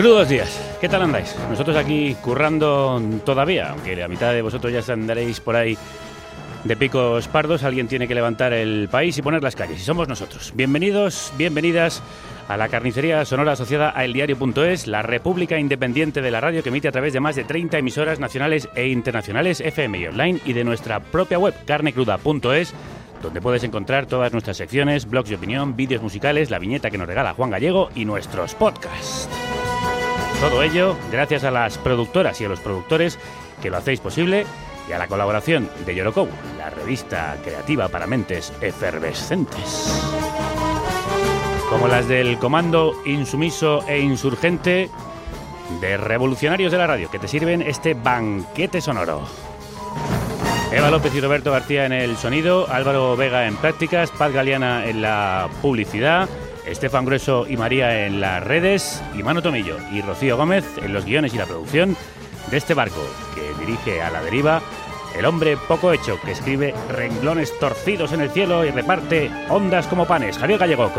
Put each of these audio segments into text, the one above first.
Crudos días, ¿qué tal andáis? Nosotros aquí currando todavía, aunque la mitad de vosotros ya andaréis por ahí de picos pardos, alguien tiene que levantar el país y poner las calles, y somos nosotros. Bienvenidos, bienvenidas a la carnicería sonora asociada a eldiario.es, la república independiente de la radio que emite a través de más de 30 emisoras nacionales e internacionales, FM y online, y de nuestra propia web, carnecruda.es, donde puedes encontrar todas nuestras secciones, blogs de opinión, vídeos musicales, la viñeta que nos regala Juan Gallego y nuestros podcasts. Todo ello gracias a las productoras y a los productores que lo hacéis posible y a la colaboración de Yorokou, la revista creativa para mentes efervescentes. Como las del Comando Insumiso e Insurgente de Revolucionarios de la Radio, que te sirven este banquete sonoro. Eva López y Roberto García en el sonido, Álvaro Vega en prácticas, Paz Galeana en la publicidad, Estefan Grueso y María en las redes, y Manu Tomillo y Rocío Gómez en los guiones y la producción de este barco que dirige a la deriva el hombre poco hecho que escribe renglones torcidos en el cielo y reparte ondas como panes. Javier Gallego.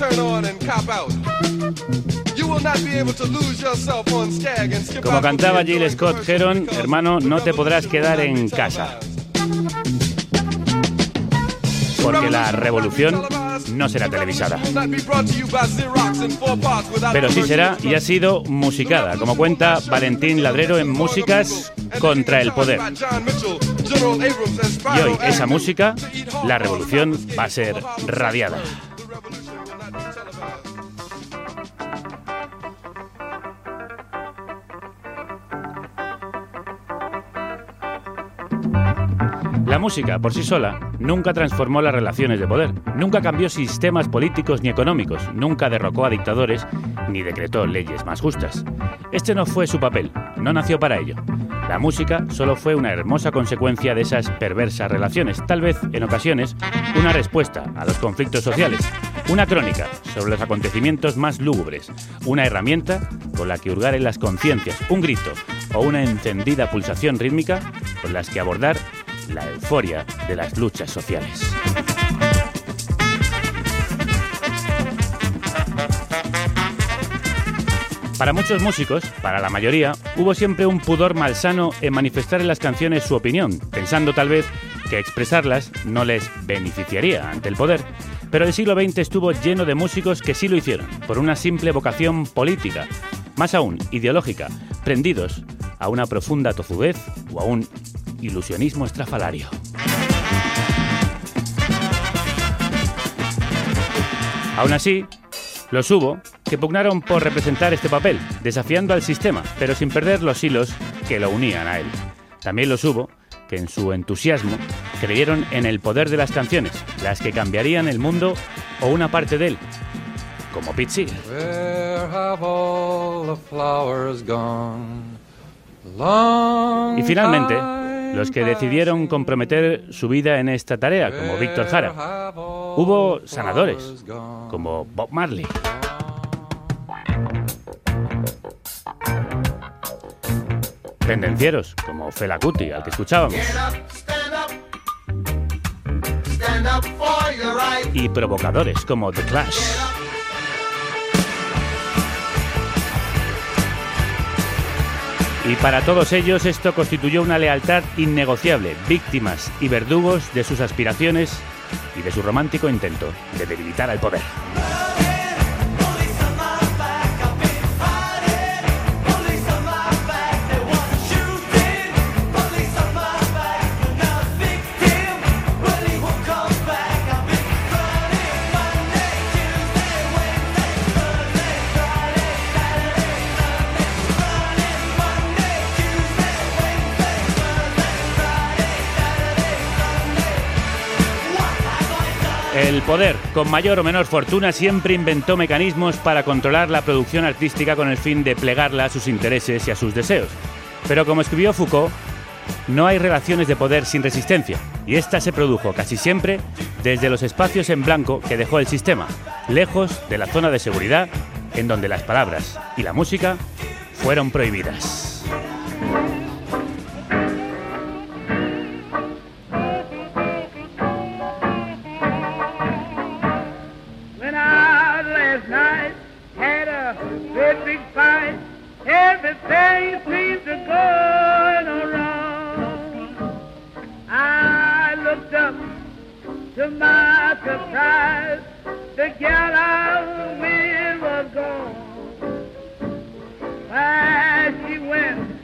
Turn on, and cop out. Como cantaba Jill Scott Heron, hermano, no te podrás quedar en casa. porque la revolución no será televisada. Pero sí será y ha sido musicada, como cuenta Valentín Ladrero en Músicas contra el Poder. Y hoy esa música, la revolución, va a ser radiada. Música, por sí sola, nunca transformó las relaciones de poder, nunca cambió sistemas políticos ni económicos, nunca derrocó a dictadores, ni decretó leyes más justas. Este no fue su papel, no nació para ello. La música solo fue una hermosa consecuencia de esas perversas relaciones, tal vez, en ocasiones, una respuesta a los conflictos sociales, una crónica sobre los acontecimientos más lúgubres, una herramienta con la que hurgar en las conciencias, un grito o una encendida pulsación rítmica con las que abordar la euforia de las luchas sociales. Para muchos músicos, para la mayoría, hubo siempre un pudor malsano en manifestar en las canciones su opinión, pensando tal vez que expresarlas no les beneficiaría ante el poder. Pero el siglo XX estuvo lleno de músicos que sí lo hicieron, por una simple vocación política, más aún ideológica, prendidos a una profunda tozudez o a un ilusionismo estrafalario. Aún así, los hubo que pugnaron por representar este papel, desafiando al sistema, pero sin perder los hilos que lo unían a él. También los hubo que en su entusiasmo creyeron en el poder de las canciones, las que cambiarían el mundo o una parte de él, como Pete Seeger. Y finalmente, los que decidieron comprometer su vida en esta tarea, como Víctor Jara. Hubo sanadores, como Bob Marley. Tendencieros, como Fela Kuti, al que escuchábamos. y provocadores como The Clash. Y para todos ellos esto constituyó una lealtad innegociable, víctimas y verdugos de sus aspiraciones y de su romántico intento de debilitar al poder. Poder, con mayor o menor fortuna, siempre inventó mecanismos para controlar la producción artística con el fin de plegarla a sus intereses y a sus deseos. Pero como escribió Foucault, no hay relaciones de poder sin resistencia, y esta se produjo casi siempre desde los espacios en blanco que dejó el sistema, lejos de la zona de seguridad en donde las palabras y la música fueron prohibidas. Seemed to. I looked up to my surprise, the gal I with was gone. Where she went,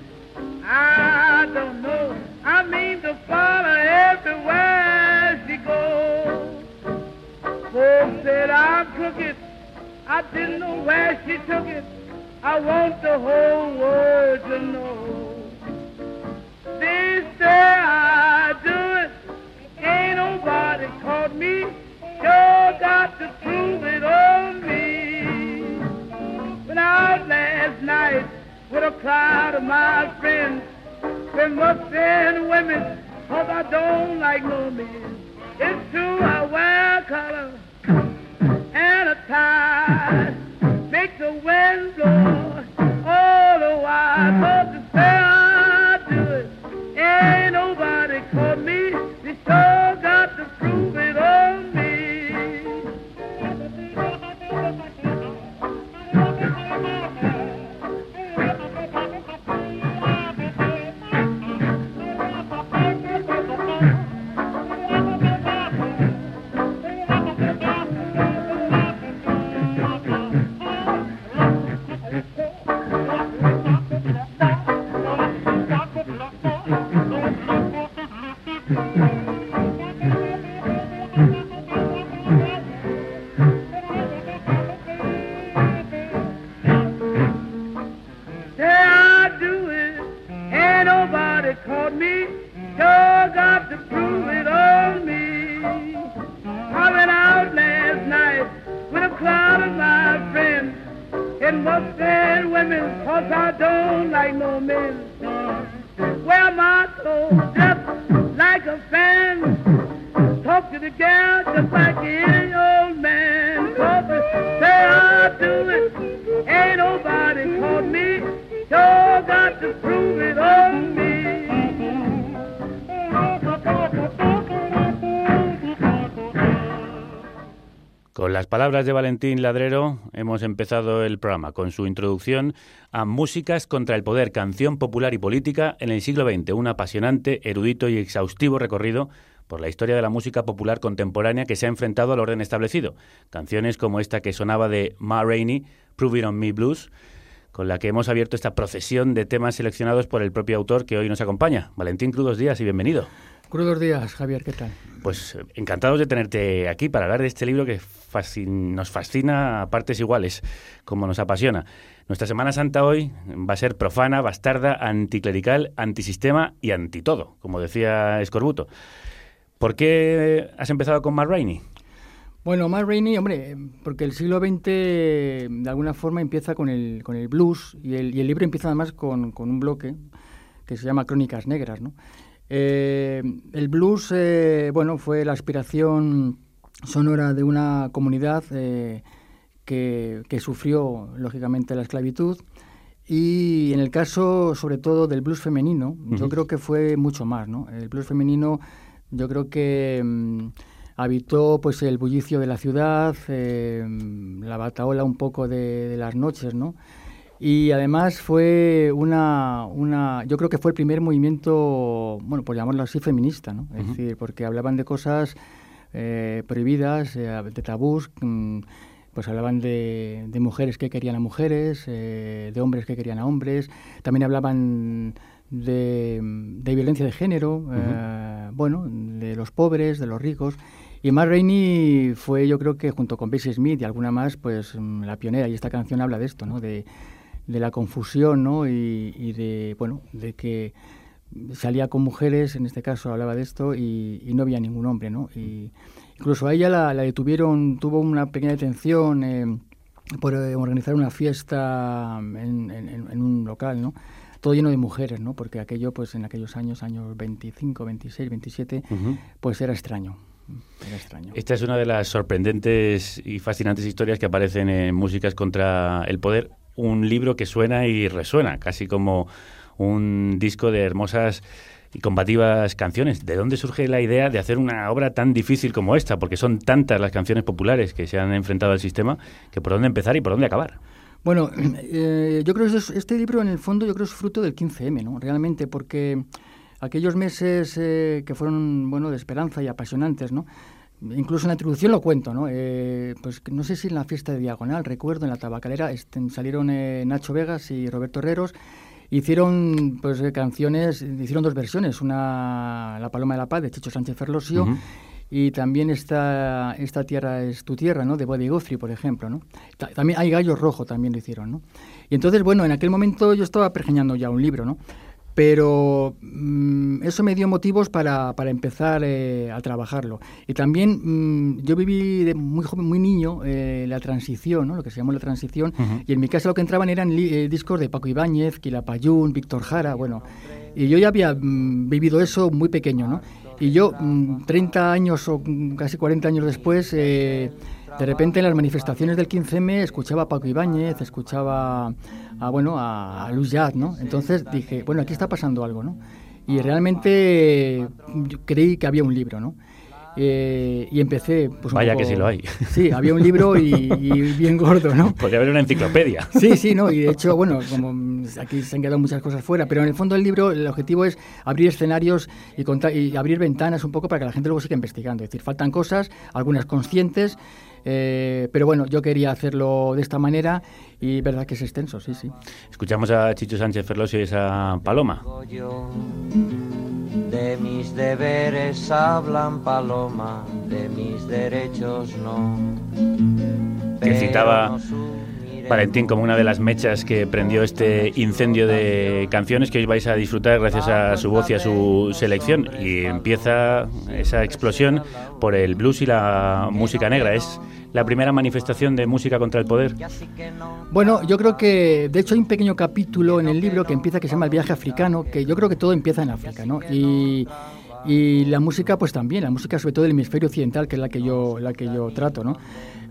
I don't know. I mean to follow everywhere she goes. Said I'm crooked. I didn't know where she took it. I want the whole world to know. They say I do it. Ain't nobody caught me. Sure got to prove it on me. Went out last night with a crowd of my friends. Them upstairs women, cause I don't like no men. It's true I wear de Valentín Ladrero hemos empezado el programa con su introducción a Músicas contra el Poder, canción popular y política en el siglo XX, un apasionante, erudito y exhaustivo recorrido por la historia de la música popular contemporánea que se ha enfrentado al orden establecido. Canciones como esta que sonaba de Ma Rainey, Prove It On Me Blues, con la que hemos abierto esta procesión de temas seleccionados por el propio autor que hoy nos acompaña. Valentín, crudos días y bienvenido. Crudos días, Javier, ¿qué tal? Pues eh, encantados de tenerte aquí para hablar de este libro que fascin- nos fascina a partes iguales, como nos apasiona. Nuestra Semana Santa hoy va a ser profana, bastarda, anticlerical, antisistema y antitodo, como decía Escorbuto. ¿Por qué has empezado con Matt Rainey? Bueno, Matt Rainey, hombre, porque el siglo XX de alguna forma empieza con el, con el blues y el, y el libro empieza además con, con un bloque que se llama Crónicas Negras, ¿no? Eh, el blues, eh, bueno, fue la aspiración sonora de una comunidad eh, que, que sufrió, lógicamente, la esclavitud. Y en el caso, sobre todo, del blues femenino, yo creo que fue mucho más, ¿no? El blues femenino, yo creo que mm, habitó pues el bullicio de la ciudad, la bataola un poco de, de las noches, ¿no? Y además fue una, una, yo creo que fue el primer movimiento, bueno, por llamarlo así, feminista, ¿no? Es decir, porque hablaban de cosas eh, prohibidas, eh, de tabús, mm, pues hablaban de, de mujeres que querían a mujeres, eh, de hombres que querían a hombres, también hablaban de, de violencia de género, eh, bueno, de los pobres, de los ricos. Y Matt Rainey fue, yo creo que junto con Bessie Smith y alguna más, pues mm, la pionera. Y esta canción habla de esto, ¿no? De, de la confusión, ¿no? Y, y de, bueno, de que salía con mujeres, en este caso hablaba de esto, y, y no había ningún hombre, ¿no? Y incluso a ella la, la detuvieron, tuvo una pequeña detención eh, por eh, organizar una fiesta en, en- en un local, ¿no? Todo lleno de mujeres, ¿no? Porque aquello, pues en aquellos años, años 25, 26, 27, Ujú. pues era extraño. Era extraño. Esta es una de las sorprendentes y fascinantes historias que aparecen en Músicas contra el Poder, un libro que suena y resuena, casi como un disco de hermosas y combativas canciones. ¿De dónde surge la idea de hacer una obra tan difícil como esta? Porque son tantas las canciones populares que se han enfrentado al sistema, que por dónde empezar y por dónde acabar. Bueno, eh, yo creo que es- este libro en el fondo yo creo es fruto del 15M, ¿no? Realmente, porque aquellos meses eh, que fueron, bueno, de esperanza y apasionantes, ¿no? Incluso en la introducción lo cuento, ¿no? Eh, pues no sé si en la fiesta de Diagonal, recuerdo, en la tabacalera, este, salieron eh, Nacho Vegas y Roberto Herreros, hicieron pues eh, canciones, hicieron dos versiones, una La Paloma de la Paz de Chicho Sánchez Ferlosio y también esta, esta tierra es tu tierra, ¿no? De Buddy Guthrie, por ejemplo, ¿no? Ta- También hay Gallo Rojo, también lo hicieron, ¿no? Y entonces, bueno, en aquel momento yo estaba pergeñando ya un libro, ¿no? Pero mm, eso me dio motivos para, para empezar eh, a trabajarlo. Y también mm, yo viví de muy joven, muy niño, eh, la transición, ¿no? Lo que se llamó la transición. Y en mi casa lo que entraban eran li- eh, discos de Paco Ibáñez, Quilapayún, Víctor Jara, bueno. Y yo ya había mm, vivido eso muy pequeño, ¿no? Y yo, mm, 30 años o mm, casi 40 años después, eh, de repente en las manifestaciones del 15M escuchaba a Paco Ibáñez, escuchaba a, bueno, a, Luis Jazz, ¿no? Entonces dije, bueno, aquí está pasando algo, ¿no? Y realmente creí que había un libro, ¿no? Eh, y empecé, pues Vaya poco- que sí lo hay. Sí, había un libro y, y bien gordo, ¿no? Podría haber una enciclopedia. Sí, sí, no, y de hecho, bueno, como aquí se han quedado muchas cosas fuera, pero en el fondo del libro el objetivo es abrir escenarios y, contar, y abrir ventanas un poco para que la gente luego siga investigando. Es decir, faltan cosas, algunas conscientes, eh, pero bueno, yo quería hacerlo de esta manera y verdad que es extenso, sí, sí. Escuchamos a Chicho Sánchez Ferlosio y esa paloma. De mis deberes hablan paloma, de mis derechos no. que citaba. Valentín como una de las mechas que prendió este incendio de canciones que hoy vais a disfrutar gracias a su voz y a su selección. Y empieza esa explosión por el blues y la música negra. Es la primera manifestación de música contra el poder. Bueno, yo creo que, de hecho, hay un pequeño capítulo en el libro que empieza que se llama El viaje africano, que yo creo que todo empieza en África, ¿no? Y, y la música, pues también, la música sobre todo del hemisferio occidental, que es la que yo, la que yo trato, ¿no?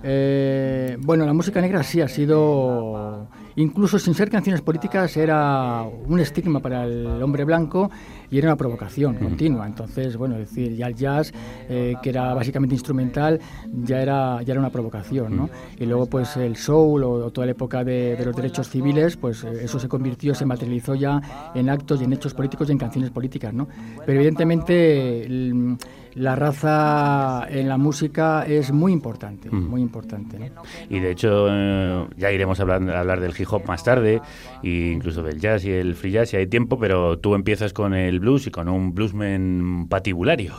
Eh, bueno, la música negra sí ha sido, incluso sin ser canciones políticas, era un estigma para el hombre blanco y era una provocación continua. Entonces, bueno, es decir, ya el jazz, eh, que era básicamente instrumental, ya era, ya era una provocación, ¿no? Y luego, pues el soul o, o toda la época de, de los derechos civiles, pues eh, eso se convirtió, se materializó ya en actos y en hechos políticos y en canciones políticas, ¿no? Pero evidentemente el- la raza en la música es muy importante, Mm. muy importante, ¿no? Y de hecho, eh, ya iremos a hablar, a hablar del hip hop más tarde, e incluso del jazz y el free jazz si hay tiempo, pero tú empiezas con el blues y con un bluesman patibulario.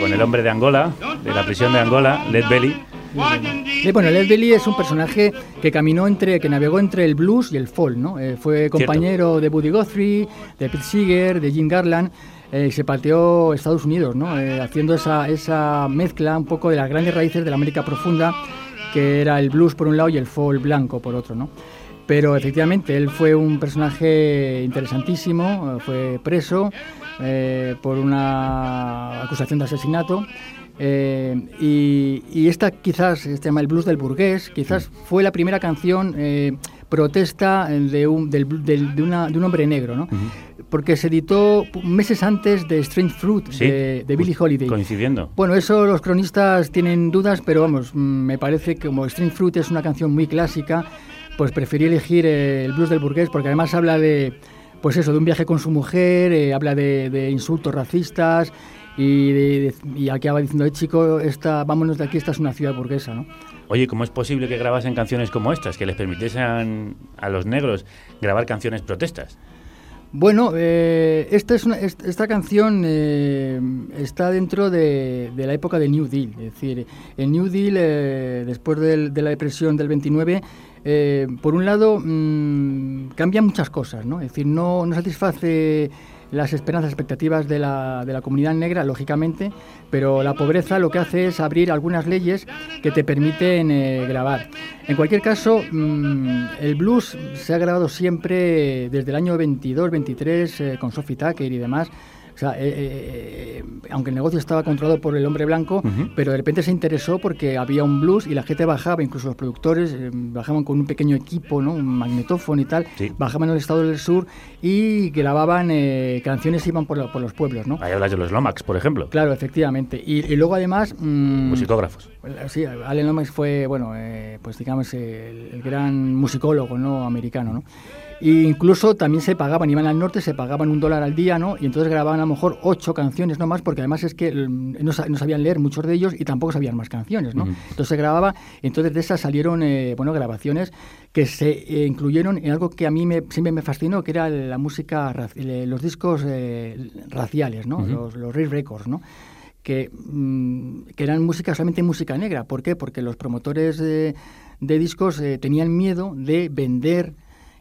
Con el hombre de Angola, de la prisión de Angola, Led Belly. Sí, bueno, Led Belly es un personaje que caminó entre, que navegó entre el blues y el folk, ¿no? Eh, fue compañero de Buddy Guthrie, de Pete Seeger, de Jim Garland. eh, se pateó Estados Unidos, ¿no? Eh, haciendo esa, esa mezcla un poco de las grandes raíces de la América profunda, que era el blues por un lado y el folk blanco por otro, ¿no? Pero efectivamente, él fue un personaje interesantísimo, eh, fue preso eh, por una acusación de asesinato. Eh, y, y esta quizás, este llama el blues del burgués, quizás fue la primera canción eh, protesta de un, del- del- de, una- de un hombre negro, ¿no? Porque se editó meses antes de Strange Fruit Sí, de, de Billie Holiday. Coincidiendo. Bueno, eso los cronistas tienen dudas, pero vamos, mm, me parece que como String Fruit es una canción muy clásica, pues preferí elegir eh, el blues del burgués porque además habla de, pues eso, de un viaje con su mujer, eh, habla de, de insultos racistas y, de, de- y acaba diciendo, eh, chico, esta, vámonos de aquí, esta es una ciudad burguesa, ¿no? Oye, ¿cómo es posible que grabasen canciones como estas, que les permitiesen a los negros grabar canciones protestas? Bueno, eh, esta, es una- est- esta canción eh, está dentro de, de la época del New Deal. Es decir, el New Deal, eh, después del- de la depresión del 29, eh, por un lado, mm, cambia muchas cosas. ¿no? Es decir, no, no satisface las esperanzas, expectativas de la, de la comunidad negra, lógicamente, pero la pobreza lo que hace es abrir algunas leyes que te permiten eh, grabar. En cualquier caso, mm, el blues se ha grabado siempre desde el año 22, 23, eh, con Sophie Tucker y demás. O sea, eh, eh, eh, aunque el negocio estaba controlado por el hombre blanco, pero de repente se interesó porque había un blues y la gente bajaba, incluso los productores eh, bajaban con un pequeño equipo, ¿no? un magnetófono y tal, Sí. bajaban al estado del sur y grababan canciones y iban por, lo- por los pueblos. ¿no? Ahí hablas de los Lomax, por ejemplo. Claro, efectivamente. Y, y luego además... mm, Musicógrafos. Sí, Allen Lomax fue, bueno, eh, pues digamos, el, el gran musicólogo ¿no? americano, ¿no? E incluso también se pagaban, iban al norte, se pagaban un dólar al día, ¿no? Y entonces grababan a lo mejor ocho canciones, no más, porque además es que mm, no, no sabían leer muchos de ellos y tampoco sabían más canciones, ¿no? Entonces se grababa, entonces de esas salieron, eh, bueno, grabaciones que se eh, incluyeron en algo que a mí me, siempre me fascinó, que era la música, los discos eh, raciales, ¿no? Los, los Ray Records, ¿no? que, mm, que eran música, solamente música negra. ¿Por qué? Porque los promotores de, de discos eh, tenían miedo de vender,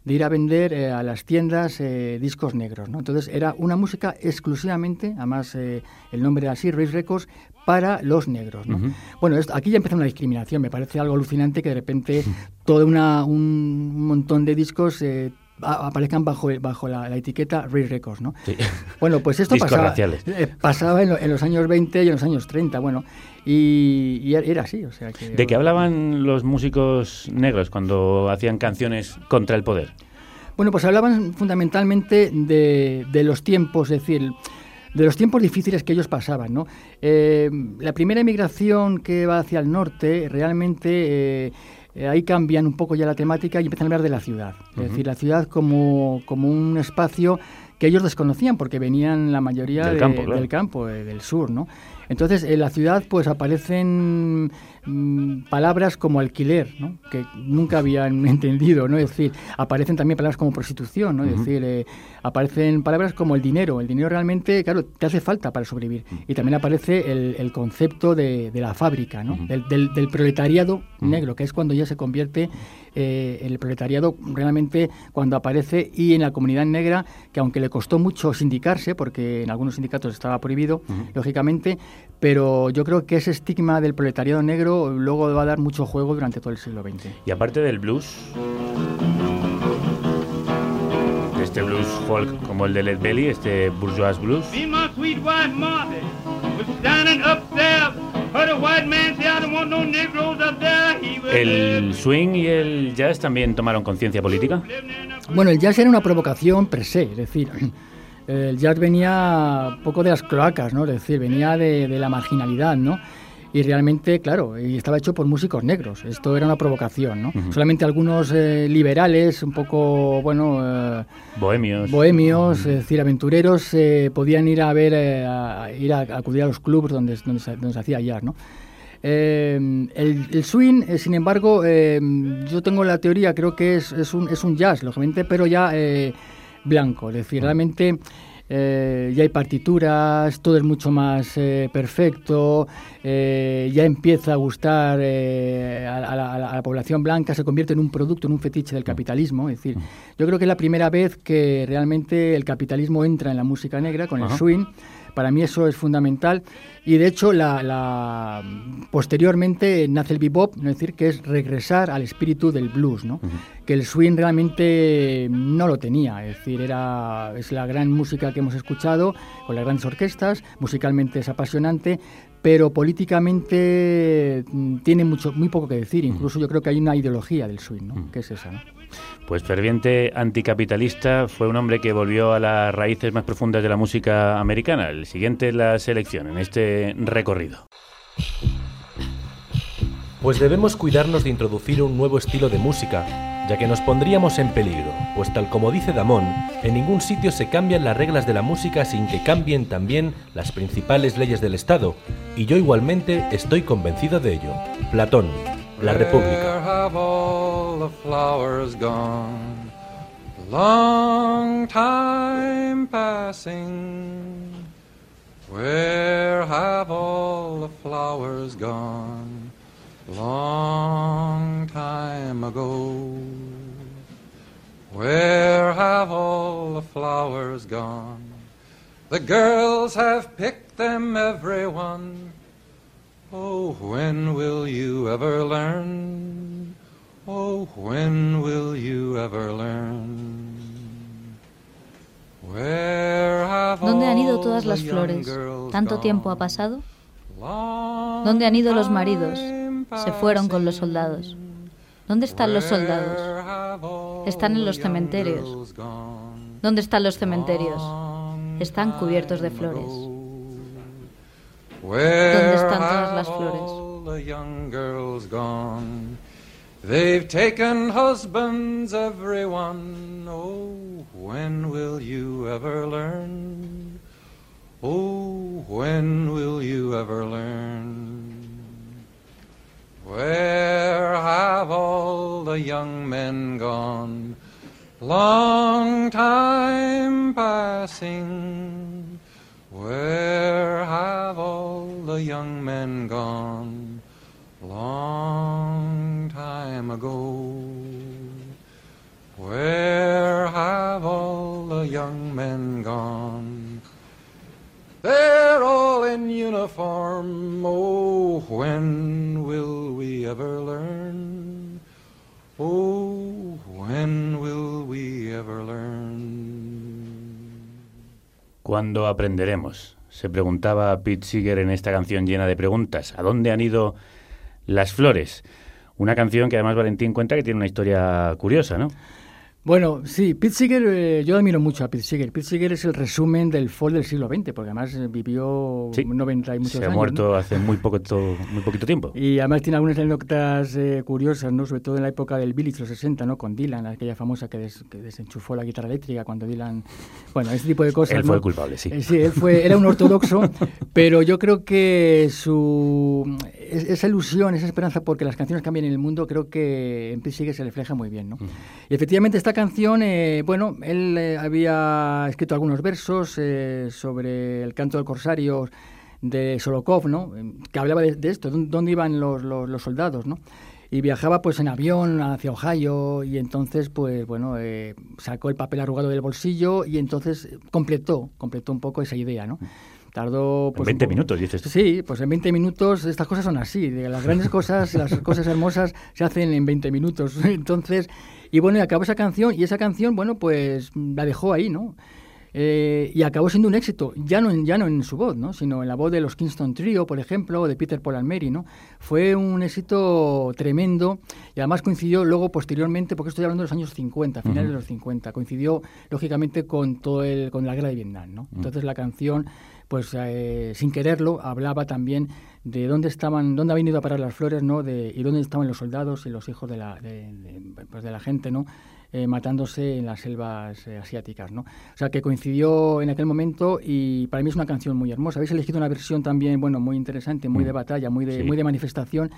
de ir a vender eh, a las tiendas eh, discos negros. ¿no? Entonces era una música exclusivamente, además eh, el nombre era así, Race Records, para los negros. ¿no? Bueno, esto- aquí ya empieza una discriminación. Me parece algo alucinante que de repente todo una, un montón de discos eh, aparezcan bajo, bajo la, la etiqueta Race Records. ¿no? Sí. Bueno, pues esto pasaba, eh, pasaba en, lo- en los años 20 y en los años 30, bueno, y, y era así, o sea que... ¿De qué hablaban los músicos negros cuando hacían canciones contra el poder? Bueno, pues hablaban fundamentalmente de, de los tiempos, es decir, de los tiempos difíciles que ellos pasaban, ¿no? Eh, la primera emigración que va hacia el norte, realmente... eh, eh, ahí cambian un poco ya la temática y empiezan a hablar de la ciudad. Es decir, la ciudad como, como un espacio que ellos desconocían porque venían la mayoría Del de- campo, claro. del campo, eh, del sur, ¿no? Entonces, en la ciudad pues aparecen mm, palabras como alquiler, ¿no? Que nunca habían entendido, ¿no? Es decir, aparecen también palabras como prostitución, ¿no? Es decir, eh, aparecen palabras como el dinero. El dinero realmente, claro, te hace falta para sobrevivir. Y también aparece el, el concepto de, de la fábrica, ¿no? Del, del- del proletariado negro, que es cuando ya se convierte eh, el proletariado realmente cuando aparece y en la comunidad negra, que aunque le costó mucho sindicarse, porque en algunos sindicatos estaba prohibido, lógicamente, pero yo creo que ese estigma del proletariado negro luego va a dar mucho juego durante todo el siglo XX. Y aparte del blues, este blues folk como el de Led Belly, este bourgeois blues, el swing y el jazz también tomaron conciencia política. Bueno, el jazz era una provocación per se, es decir, el jazz venía poco de las cloacas, ¿no? Es decir, venía de, de la marginalidad, ¿no? Y realmente, claro, y estaba hecho por músicos negros. Esto era una provocación, ¿no? Solamente algunos eh, liberales, un poco, bueno, eh, Bohemios. bohemios, es decir, aventureros, eh, podían ir a ver, a, ir a, a acudir a los clubs donde, donde, se, donde se hacía jazz, ¿no? Eh, el, el swing, eh, sin embargo, eh, yo tengo la teoría, creo que es, es, un, es un jazz, lógicamente, pero ya blanco. Es decir, realmente eh, ya hay partituras, todo es mucho más eh, perfecto, eh, ya empieza a gustar eh, a, a la, a población blanca, se convierte en un producto, en un fetiche del capitalismo. Es decir, yo creo que es la primera vez que realmente el capitalismo entra en la música negra con el swing. Para mí eso es fundamental. Y de hecho la, la- posteriormente nace el bebop, es decir, que es regresar al espíritu del blues, ¿no? Que el swing realmente no lo tenía, es decir, era es la gran música que hemos escuchado con las grandes orquestas, musicalmente es apasionante, pero políticamente mm, tiene mucho muy poco que decir, incluso yo creo que hay una ideología del swing, ¿no? Que es esa, ¿no? Pues ferviente anticapitalista, fue un hombre que volvió a las raíces más profundas de la música americana. El siguiente es la selección en este recorrido. Pues debemos cuidarnos de introducir un nuevo estilo de música, ya que nos pondríamos en peligro, pues tal como dice Damón, en ningún sitio se cambian las reglas de la música sin que cambien también las principales leyes del Estado, y yo igualmente estoy convencido de ello. Platón, La República. Where have all the flowers gone? Long time passing. Where have all the flowers gone? Long time ago. Where have all the flowers gone? The girls have picked them, everyone. Oh, when will you ever learn? Oh, when will you ever learn? Where have ¿Dónde han ido todas las flores? ¿Tanto tiempo ha pasado? ¿Dónde han ido los maridos? Se fueron con los soldados. ¿Dónde están los soldados? Están en los cementerios. ¿Dónde están los cementerios? Están cubiertos de flores. Where están todas las have flores? all the young girls gone? They've taken husbands, everyone. Oh, when will you ever learn? Oh, when will you ever learn? Where have all the young men gone? Long time passing. Where have all the young men gone? Long time ago. Where have all the young men gone? They're all in uniform. Oh, when will we ever learn? Oh, when will we ever learn? ¿Cuándo aprenderemos? Se preguntaba Pete Seeger en esta canción llena de preguntas. ¿A dónde han ido las flores? Una canción que además Valentín cuenta que tiene una historia curiosa, ¿no? Bueno, sí, Pete Seeger, eh, yo admiro mucho a Pete Seeger. Pete Seeger es el resumen del folk del siglo XX, porque además eh, vivió Sí, 90 y muchos Se ha años. muerto ¿no? hace muy poco, to- muy poquito tiempo. Y además tiene algunas anécdotas eh, curiosas, ¿no? Sobre todo en la época del Village, los 60, ¿no? Con Dylan, aquella famosa que, des- que desenchufó la guitarra eléctrica cuando Dylan... Bueno, ese tipo de cosas, Él fue ¿no? el culpable, sí. Eh, sí, él fue, era un ortodoxo, pero yo creo que su es- esa ilusión, esa esperanza porque las canciones cambien en el mundo, creo que en Pete Seeger se refleja muy bien, ¿no? Y efectivamente esta canción, eh, bueno, él eh, había escrito algunos versos eh, sobre el canto del corsario de Solokov, ¿no? Que hablaba de, de esto, dónde, dónde iban los, los- los soldados, ¿no? Y viajaba pues en avión hacia Ohio y entonces pues bueno, sacó el papel arrugado del bolsillo y entonces completó, completó un poco esa idea, ¿no? Tardó En pues, 20 un poco- minutos, dices tú. Sí, pues en 20 minutos estas cosas son así. Las grandes cosas, las cosas hermosas se hacen en 20 minutos. Entonces, y bueno, y acabó esa canción y esa canción, bueno, pues la dejó ahí, ¿no? Eh, y acabó siendo un éxito, ya no, en, ya no en su voz, ¿no? sino en la voz de los Kingston Trio, por ejemplo, o de Peter Paul and Mary, ¿no? Fue un éxito tremendo y además coincidió luego posteriormente, porque estoy hablando de los años 50, finales de los 50, coincidió lógicamente con todo el, con la guerra de Vietnam, ¿no? Entonces la canción, pues eh, sin quererlo, hablaba también de dónde estaban, dónde habían ido a parar las flores, ¿no? De, y dónde estaban los soldados y los hijos de la, de, de, pues de la gente, ¿no? Eh, matándose en las selvas eh, asiáticas, ¿no? O sea, que coincidió en aquel momento y para mí es una canción muy hermosa. Habéis elegido una versión también, bueno, muy interesante, muy Mm. de batalla, muy de, Sí. muy de manifestación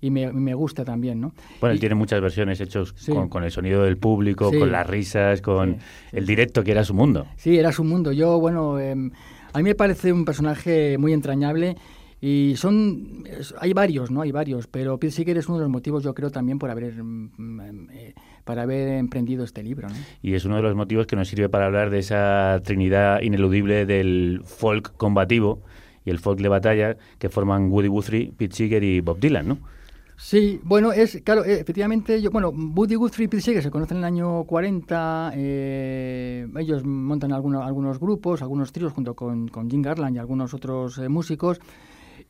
y me, me gusta también, ¿no? Bueno, él Y- tiene muchas versiones hechas Sí. con, con el sonido del público, Sí. con las risas, con el directo que era su mundo. Sí, era su mundo. Yo, bueno, em, a mí me parece un personaje muy entrañable y son, hay varios, ¿no? Hay varios, pero Pete Seeger es uno de los motivos, yo creo, también por haber, mm, mm, eh, para haber emprendido este libro, ¿no? Y es uno de los motivos que nos sirve para hablar de esa trinidad ineludible del folk combativo y el folk de batalla que forman Woody Guthrie, Pete Seeger y Bob Dylan, ¿no? Sí, bueno, es claro, eh, efectivamente, yo, bueno, Woody Guthrie y Pete Seeger se conocen en el año 40, eh, ellos montan algunos, algunos grupos, algunos tríos junto con, con Jim Garland y algunos otros eh, músicos,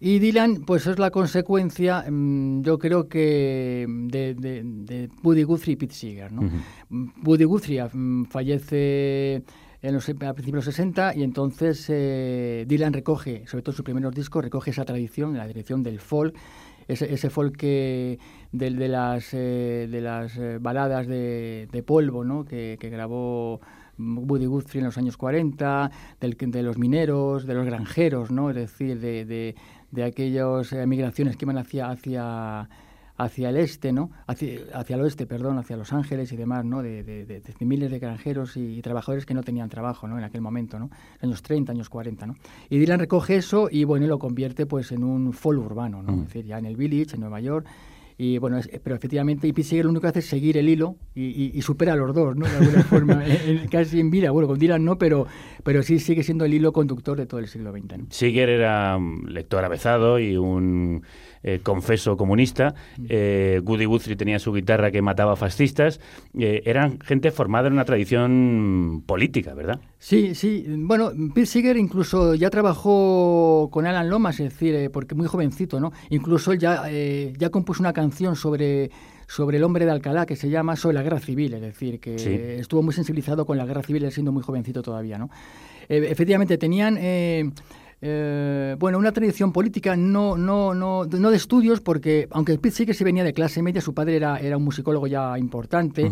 Y Dylan, pues es la consecuencia, mm, yo creo que de, de, de Buddy Guthrie y Pete Seeger. ¿no? Mm, Buddy Guthrie mm, fallece en los, a principios de los 60 y entonces eh, Dylan recoge, sobre todo en sus primeros discos, recoge esa tradición, la dirección del folk, ese, ese folk que, del- de, las, eh, de las eh, baladas de, de polvo ¿no? que, que grabó Buddy Guthrie en los años 40, del, de los mineros, de los granjeros, ¿no? es decir, de, de, de aquellas eh, migraciones que iban hacia, hacia, hacia el este, ¿no? hacia, hacia el oeste, perdón, hacia Los Ángeles y demás, ¿no? de, de- de- de miles de granjeros y, trabajadores que no tenían trabajo ¿no? en aquel momento, ¿no? años 30, años 40. ¿no? Y Dylan recoge eso y bueno, y lo convierte pues, en un folk urbano, ¿no? es decir, ya en el Village, en Nueva York. Y bueno, es- pero efectivamente Seeger lo único que hace es seguir el hilo y, y- y supera a los dos, ¿no? De alguna forma, en- en- casi en vida. Bueno, con Dylan no, pero, pero sí sigue siendo el hilo conductor de todo el siglo XX. ¿no? Seeger era un lector avezado y un eh, confeso comunista. Eh, Woody Guthrie tenía su guitarra que mataba fascistas. Eh, eran gente formada en una tradición política, ¿verdad? Sí, sí. Bueno, Pete Seeger incluso ya trabajó con Alan Lomas, es decir, eh, porque muy jovencito, ¿no? Incluso él ya, ya compuso una canción sobre, sobre el hombre de Alcalá que se llama Sobre la guerra civil, es decir, que Sí. estuvo muy sensibilizado con la guerra civil siendo muy jovencito todavía, ¿no? Eh, efectivamente, tenían... eh, eh, bueno, una tradición política no, no, no, no de estudios, porque aunque Pete Seeger se venía de clase media, su padre era, era un musicólogo ya importante,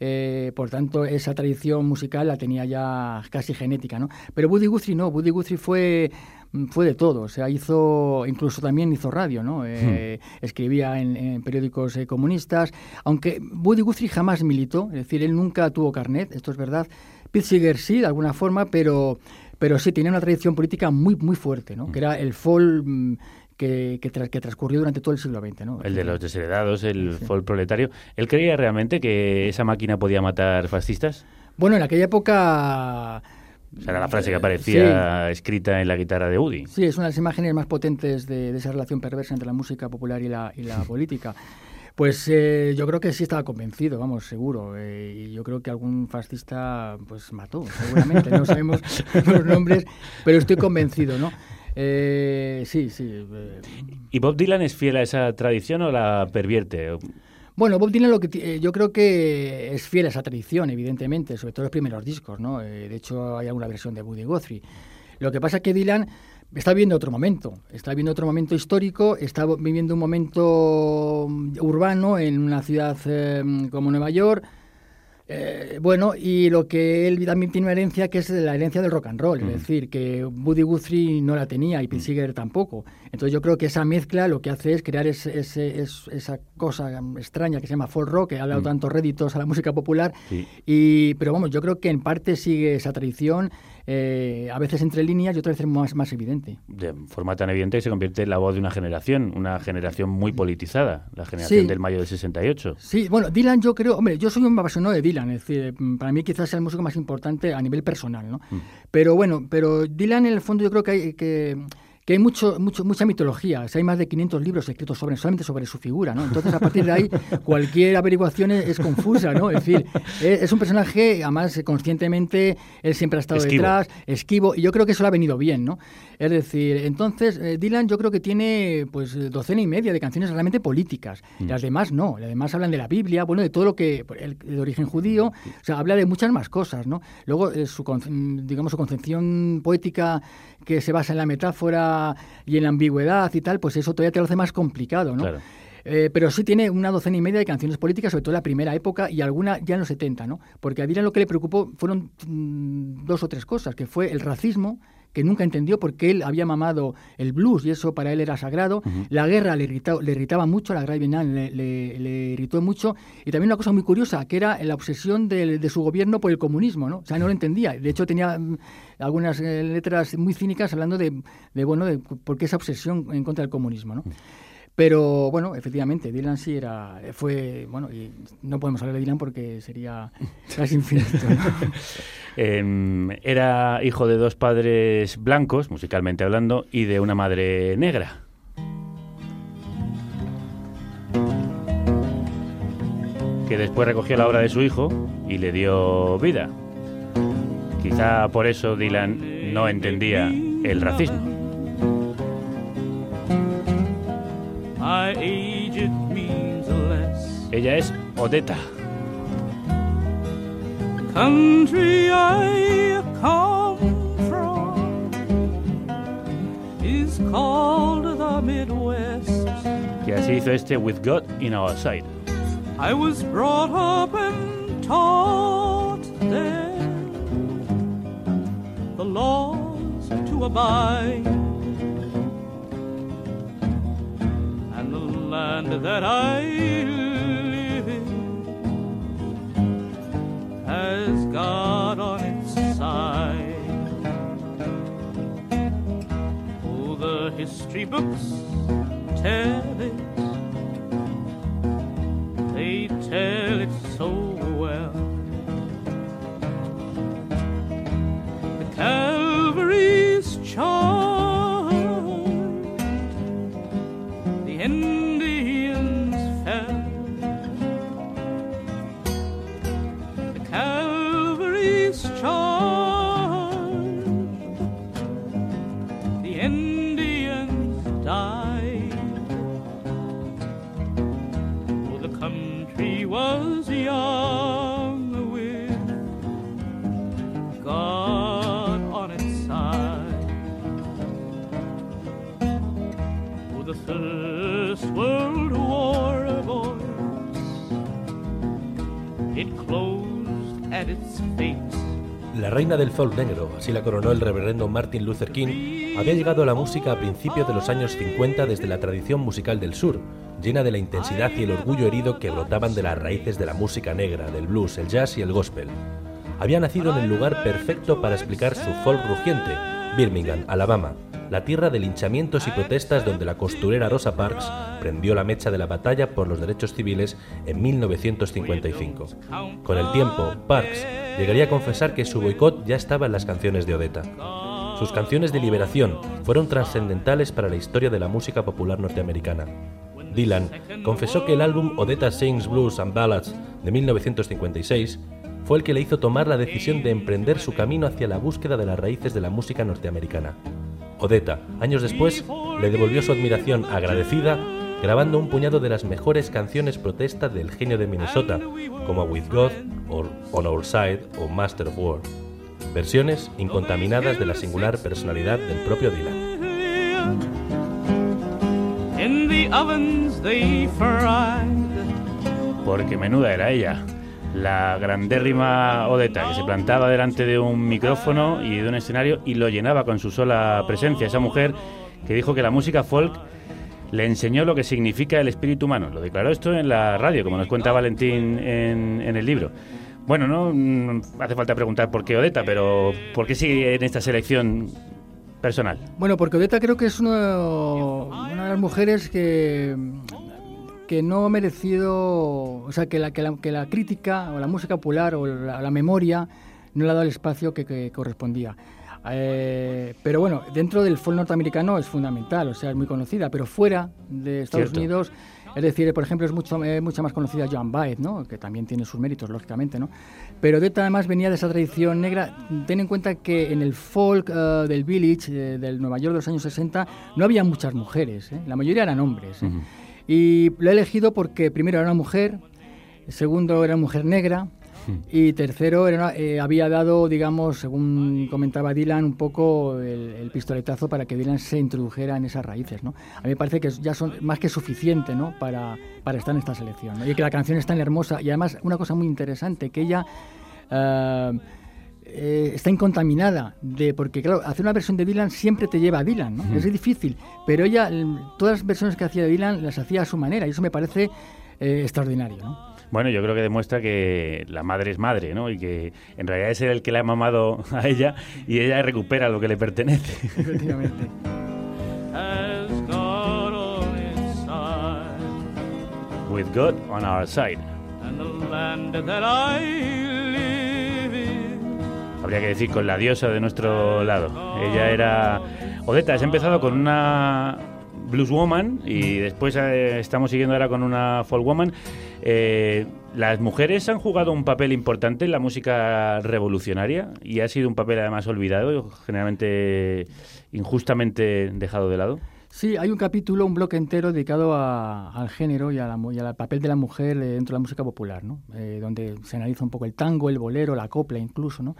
eh, por tanto, esa tradición musical la tenía ya casi genética, ¿no? Pero Buddy Guthrie no, Buddy Guthrie fue, fue de todo, o sea, hizo, incluso también hizo radio, ¿no? Eh, Escribía en, en periódicos eh, comunistas, aunque Buddy Guthrie jamás militó, es decir, él nunca tuvo carnet, esto es verdad. Pete Seeger sí, de alguna forma, pero, pero sí tenía una tradición política muy, muy fuerte, ¿no? Que era el folk mm, que, que, tra- que transcurrió durante todo el siglo XX, ¿no? El de los desheredados, el folk proletario. ¿Él creía realmente que esa máquina podía matar fascistas? Bueno, en aquella época... O sea, era la frase que aparecía escrita en la guitarra de Woody. Sí, es una de las imágenes más potentes de, de esa relación perversa entre la música popular y la, y la política. Pues eh, yo creo que sí estaba convencido, vamos, seguro. eh, y yo creo que algún fascista pues mató, seguramente. No sabemos los nombres, pero estoy convencido, ¿no? Eh, sí, sí. eh, ¿Y Bob Dylan es fiel a esa tradición o la pervierte? Bueno, Bob Dylan lo que eh, yo creo que es fiel a esa tradición, evidentemente, sobre todo los primeros discos, ¿no? Eh, de hecho, hay alguna versión de Buddy Guthrie. Lo que pasa es que Dylan está viviendo otro momento, está viviendo otro momento histórico, está viviendo un momento mm, urbano en una ciudad eh, como Nueva York. Eh, bueno, y lo que él también tiene una herencia que es la herencia del rock and roll, es decir, que Buddy Guthrie no la tenía y Pete Seeger tampoco. Entonces yo creo que esa mezcla lo que hace es crear ese- ese- es- esa cosa extraña que se llama folk rock, que ha dado Mm. tantos réditos a la música popular. Sí. Y, pero vamos, yo creo que en parte sigue esa tradición, eh, a veces entre líneas y otras veces más, más evidente. De forma tan evidente que se convierte en la voz de una generación, una generación muy politizada, la generación Sí. del mayo del 68. Sí, bueno, Dylan yo creo, hombre, yo soy un apasionado de Dylan, es decir, mm, para mí quizás sea el músico más importante a nivel personal, ¿no? Pero bueno, pero Dylan en el fondo yo creo que hay, que, que hay mucho, mucho, mucha mitología, o sea, hay más de 500 libros escritos sobre, solamente sobre su figura, ¿no? Entonces a partir de ahí cualquier averiguación es, es confusa, ¿no? Es decir, es, es un personaje, además conscientemente, él siempre ha estado Esquivo. detrás, esquivo, y yo creo que eso le ha venido bien, ¿no? Es decir, entonces eh, Dylan yo creo que tiene pues docena y media de canciones realmente políticas. Mm. Las demás no, las demás hablan de la Biblia, bueno, de todo lo que el, de origen judío, o sea, habla de muchas más cosas, ¿no? Luego eh, su mm, digamos su concepción poética que se basa en la metáfora y en la ambigüedad y tal, pues eso todavía te lo hace más complicado, ¿no? Claro. Eh, pero sí tiene una docena y media de canciones políticas, sobre todo en la primera época y alguna ya en los 70, ¿no? Porque a Dylan lo que le preocupó fueron mm, dos o tres cosas, que fue el racismo, que nunca entendió porque él había mamado el blues y eso para él era sagrado. La guerra le, irritaba, le irritaba mucho, la guerra de Vietnam le, le- le irritó mucho. Y también una cosa muy curiosa, que era la obsesión de, su gobierno por el comunismo, ¿no? O sea, no lo entendía. De hecho, tenía mm, algunas eh, letras muy cínicas hablando de, de, bueno, de por qué esa obsesión en contra del comunismo, ¿no? Pero bueno, efectivamente, Dylan sí era, fue, bueno, y no podemos hablar de Dylan porque sería casi infinito. ¿no? Em, era hijo de dos padres blancos, musicalmente hablando, y de una madre negra. Que después recogió la obra de su hijo y le dio vida. Quizá por eso Dylan no entendía el racismo. Ella es Odetta. The country I come from is called the Midwest. Que así hizo este With God in Our Side. I was brought up and taught there the laws to abide. Land that I live in has God on its side. Oh, the history books tell it they tell it La reina del folk negro, así la coronó el reverendo Martin Luther King, había llegado a la música a principios de los años 50 desde la tradición musical del sur, llena de la intensidad y el orgullo herido que brotaban de las raíces de la música negra, del blues, el jazz y el gospel. Había nacido en el lugar perfecto para explicar su folk rugiente, Birmingham, Alabama, la tierra de linchamientos y protestas donde la costurera Rosa Parks prendió la mecha de la batalla por los derechos civiles en 1955. Con el tiempo, Parks llegaría a confesar que su boicot ya estaba en las canciones de Odetta. Sus canciones de liberación fueron trascendentales para la historia de la música popular norteamericana. Dylan confesó que el álbum Odetta Sings Blues and Ballads de 1956 fue el que le hizo tomar la decisión de emprender su camino hacia la búsqueda de las raíces de la música norteamericana. Odetta, años después, le devolvió su admiración agradecida grabando un puñado de las mejores canciones protesta del genio de Minnesota, como With God, o On Our Side o Master of War. Versiones incontaminadas de la singular personalidad del propio Dylan. Porque menuda era ella. La grandérrima Odetta, que se plantaba delante de un micrófono y de un escenario y lo llenaba con su sola presencia. Esa mujer que dijo que la música folk le enseñó lo que significa el espíritu humano. Lo declaró esto en la radio, como nos cuenta Valentín en, en el libro. Bueno, no mm, hace falta preguntar por qué Odetta, pero ¿por qué sigue en esta selección personal? Bueno, porque Odetta creo que es uno- una de las mujeres que, que no ha merecido, o sea, que la, que, la, que la crítica o la música popular o la, la memoria no le ha dado el espacio que, que correspondía. Eh, pero bueno, dentro del folk norteamericano es fundamental, o sea, es muy conocida, pero fuera de Estados Cierto. Unidos, es decir, por ejemplo, es mucho, eh, mucha más conocida Joan Baez, ¿no? que también tiene sus méritos, lógicamente, ¿no? Pero Odetta además venía de esa tradición negra. Ten en cuenta que en el folk eh, del village, eh, del Nueva York de los años 60, no había muchas mujeres, ¿eh? la mayoría eran hombres. Y lo he elegido porque primero era una mujer, segundo era una mujer negra, y tercero, era una- eh, había dado, digamos, según comentaba Dylan, un poco el, pistoletazo para que Dylan se introdujera en esas raíces. ¿no? A mí me parece que ya son más que suficiente ¿no? para, para estar en esta selección. Y que la canción es tan hermosa. Y además, una cosa muy interesante, que ella eh, eh, está incontaminada. De, porque, claro, hacer una versión de Dylan siempre te lleva a Dylan. ¿no? Es difícil. Pero ella, todas las versiones que hacía de Dylan, las hacía a su manera. Y eso me parece eh, extraordinario. ¿no? Bueno, yo creo que demuestra que la madre es madre, ¿no? Y que en realidad es el que le ha mamado a ella y ella recupera lo que le pertenece. Efectivamente. With God on our side. and the land that I live. Habría que decir con la diosa de nuestro lado. Ella era... Odetta, has empezado con una blues woman y después eh, estamos siguiendo ahora con una folk woman. Eh, las mujeres han jugado un papel importante en la música revolucionaria y ha sido un papel además olvidado, generalmente injustamente dejado de lado. Sí, hay un capítulo, un bloque entero dedicado a- al género y, a la y al papel de la mujer eh, dentro de la música popular, ¿no? Eh, donde se analiza un poco el tango, el bolero, la copla incluso, ¿no?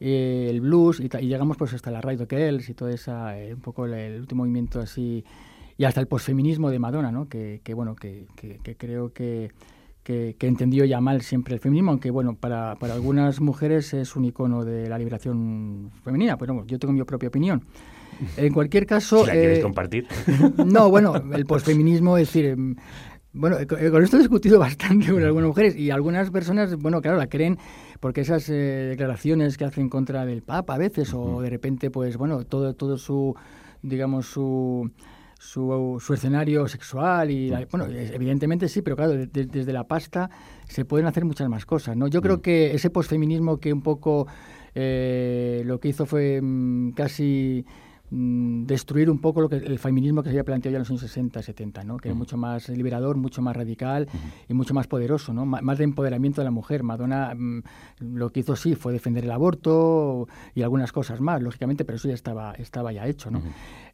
Eh, el blues y, llegamos pues hasta la Radio Kells y todo esa, eh, un poco el, el último movimiento así y hasta el posfeminismo de Madonna, ¿no? Que, que, bueno, que, que- que creo que, que, que entendió ya mal siempre el feminismo, aunque bueno, para, para algunas mujeres es un icono de la liberación femenina, pero bueno, yo tengo mi propia opinión. En cualquier caso... La quieres eh, compartir. no, bueno, el posfeminismo, es decir, em, bueno, eh, con esto he discutido bastante con algunas mujeres y algunas personas, bueno, claro, la creen porque esas eh, declaraciones que hacen contra del Papa a veces o de repente, pues bueno, todo todo su, digamos, su su, su escenario sexual y la- bueno evidentemente sí pero claro de- de- desde la pasta se pueden hacer muchas más cosas no yo creo que ese posfeminismo que un poco eh, lo que hizo fue mm, casi mm, destruir un poco lo que el feminismo que se había planteado ya en los años 60, 70, ¿no? que era mucho más liberador, mucho más radical y mucho más poderoso, ¿no? Más de empoderamiento de la mujer. Madonna mm, lo que hizo sí fue defender el aborto y algunas cosas más, lógicamente, pero eso ya estaba, estaba ya hecho. ¿no?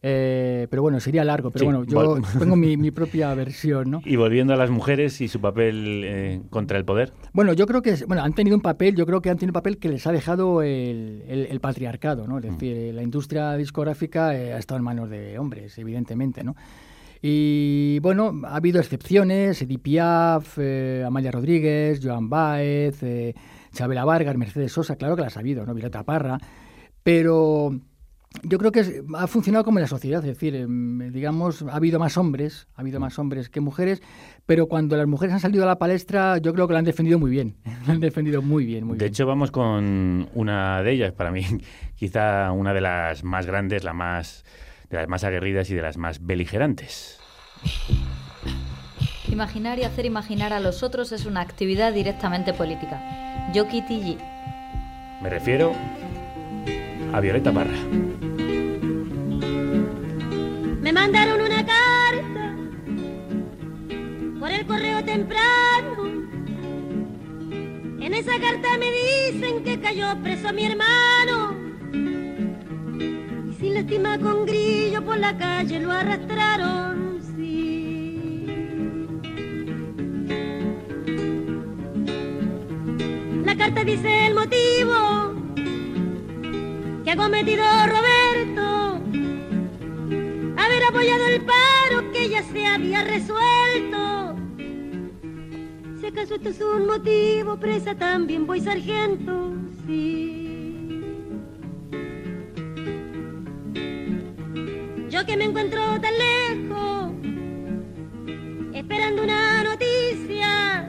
Eh, pero bueno, sería largo, pero Sí, bueno, yo tengo mi, mi propia versión. ¿no? Y volviendo a las mujeres y su papel eh, contra el poder. Bueno, yo creo que bueno, han tenido un papel, yo creo que han tenido un papel que les ha dejado el, el- el patriarcado, ¿no? Es decir, eh, la industria discográfica eh, ha estado en manos de hombres, evidentemente, ¿no? Y bueno, ha habido excepciones, Edith Piaf, eh, Amalia Rodríguez, Joan Baez, eh, Chabela Vargas, Mercedes Sosa, claro que las ha habido, ¿no? Violeta Parra, pero yo creo que es- ha funcionado como en la sociedad, es decir, em, digamos, ha habido más hombres, ha habido más hombres que mujeres, pero cuando las mujeres han salido a la palestra, yo creo que la han defendido muy bien, la han defendido muy bien, muy De bien. hecho, vamos con una de ellas, para mí, quizá una de las más grandes, la más, de las más aguerridas y de las más beligerantes. Imaginar y hacer imaginar a los otros es una actividad directamente política. Yo Kitty G. Me refiero a Violeta Parra. Me mandaron una carta por el correo temprano. En esa carta me dicen que cayó preso mi hermano. Y sin lástima con grillo por la calle lo arrastraron. Sí. La carta dice el motivo que ha cometido Roberto haber apoyado el paro que ya se había resuelto. Si acaso esto es un motivo, presa también voy sargento, sí. Yo que me encuentro tan lejos, esperando una noticia,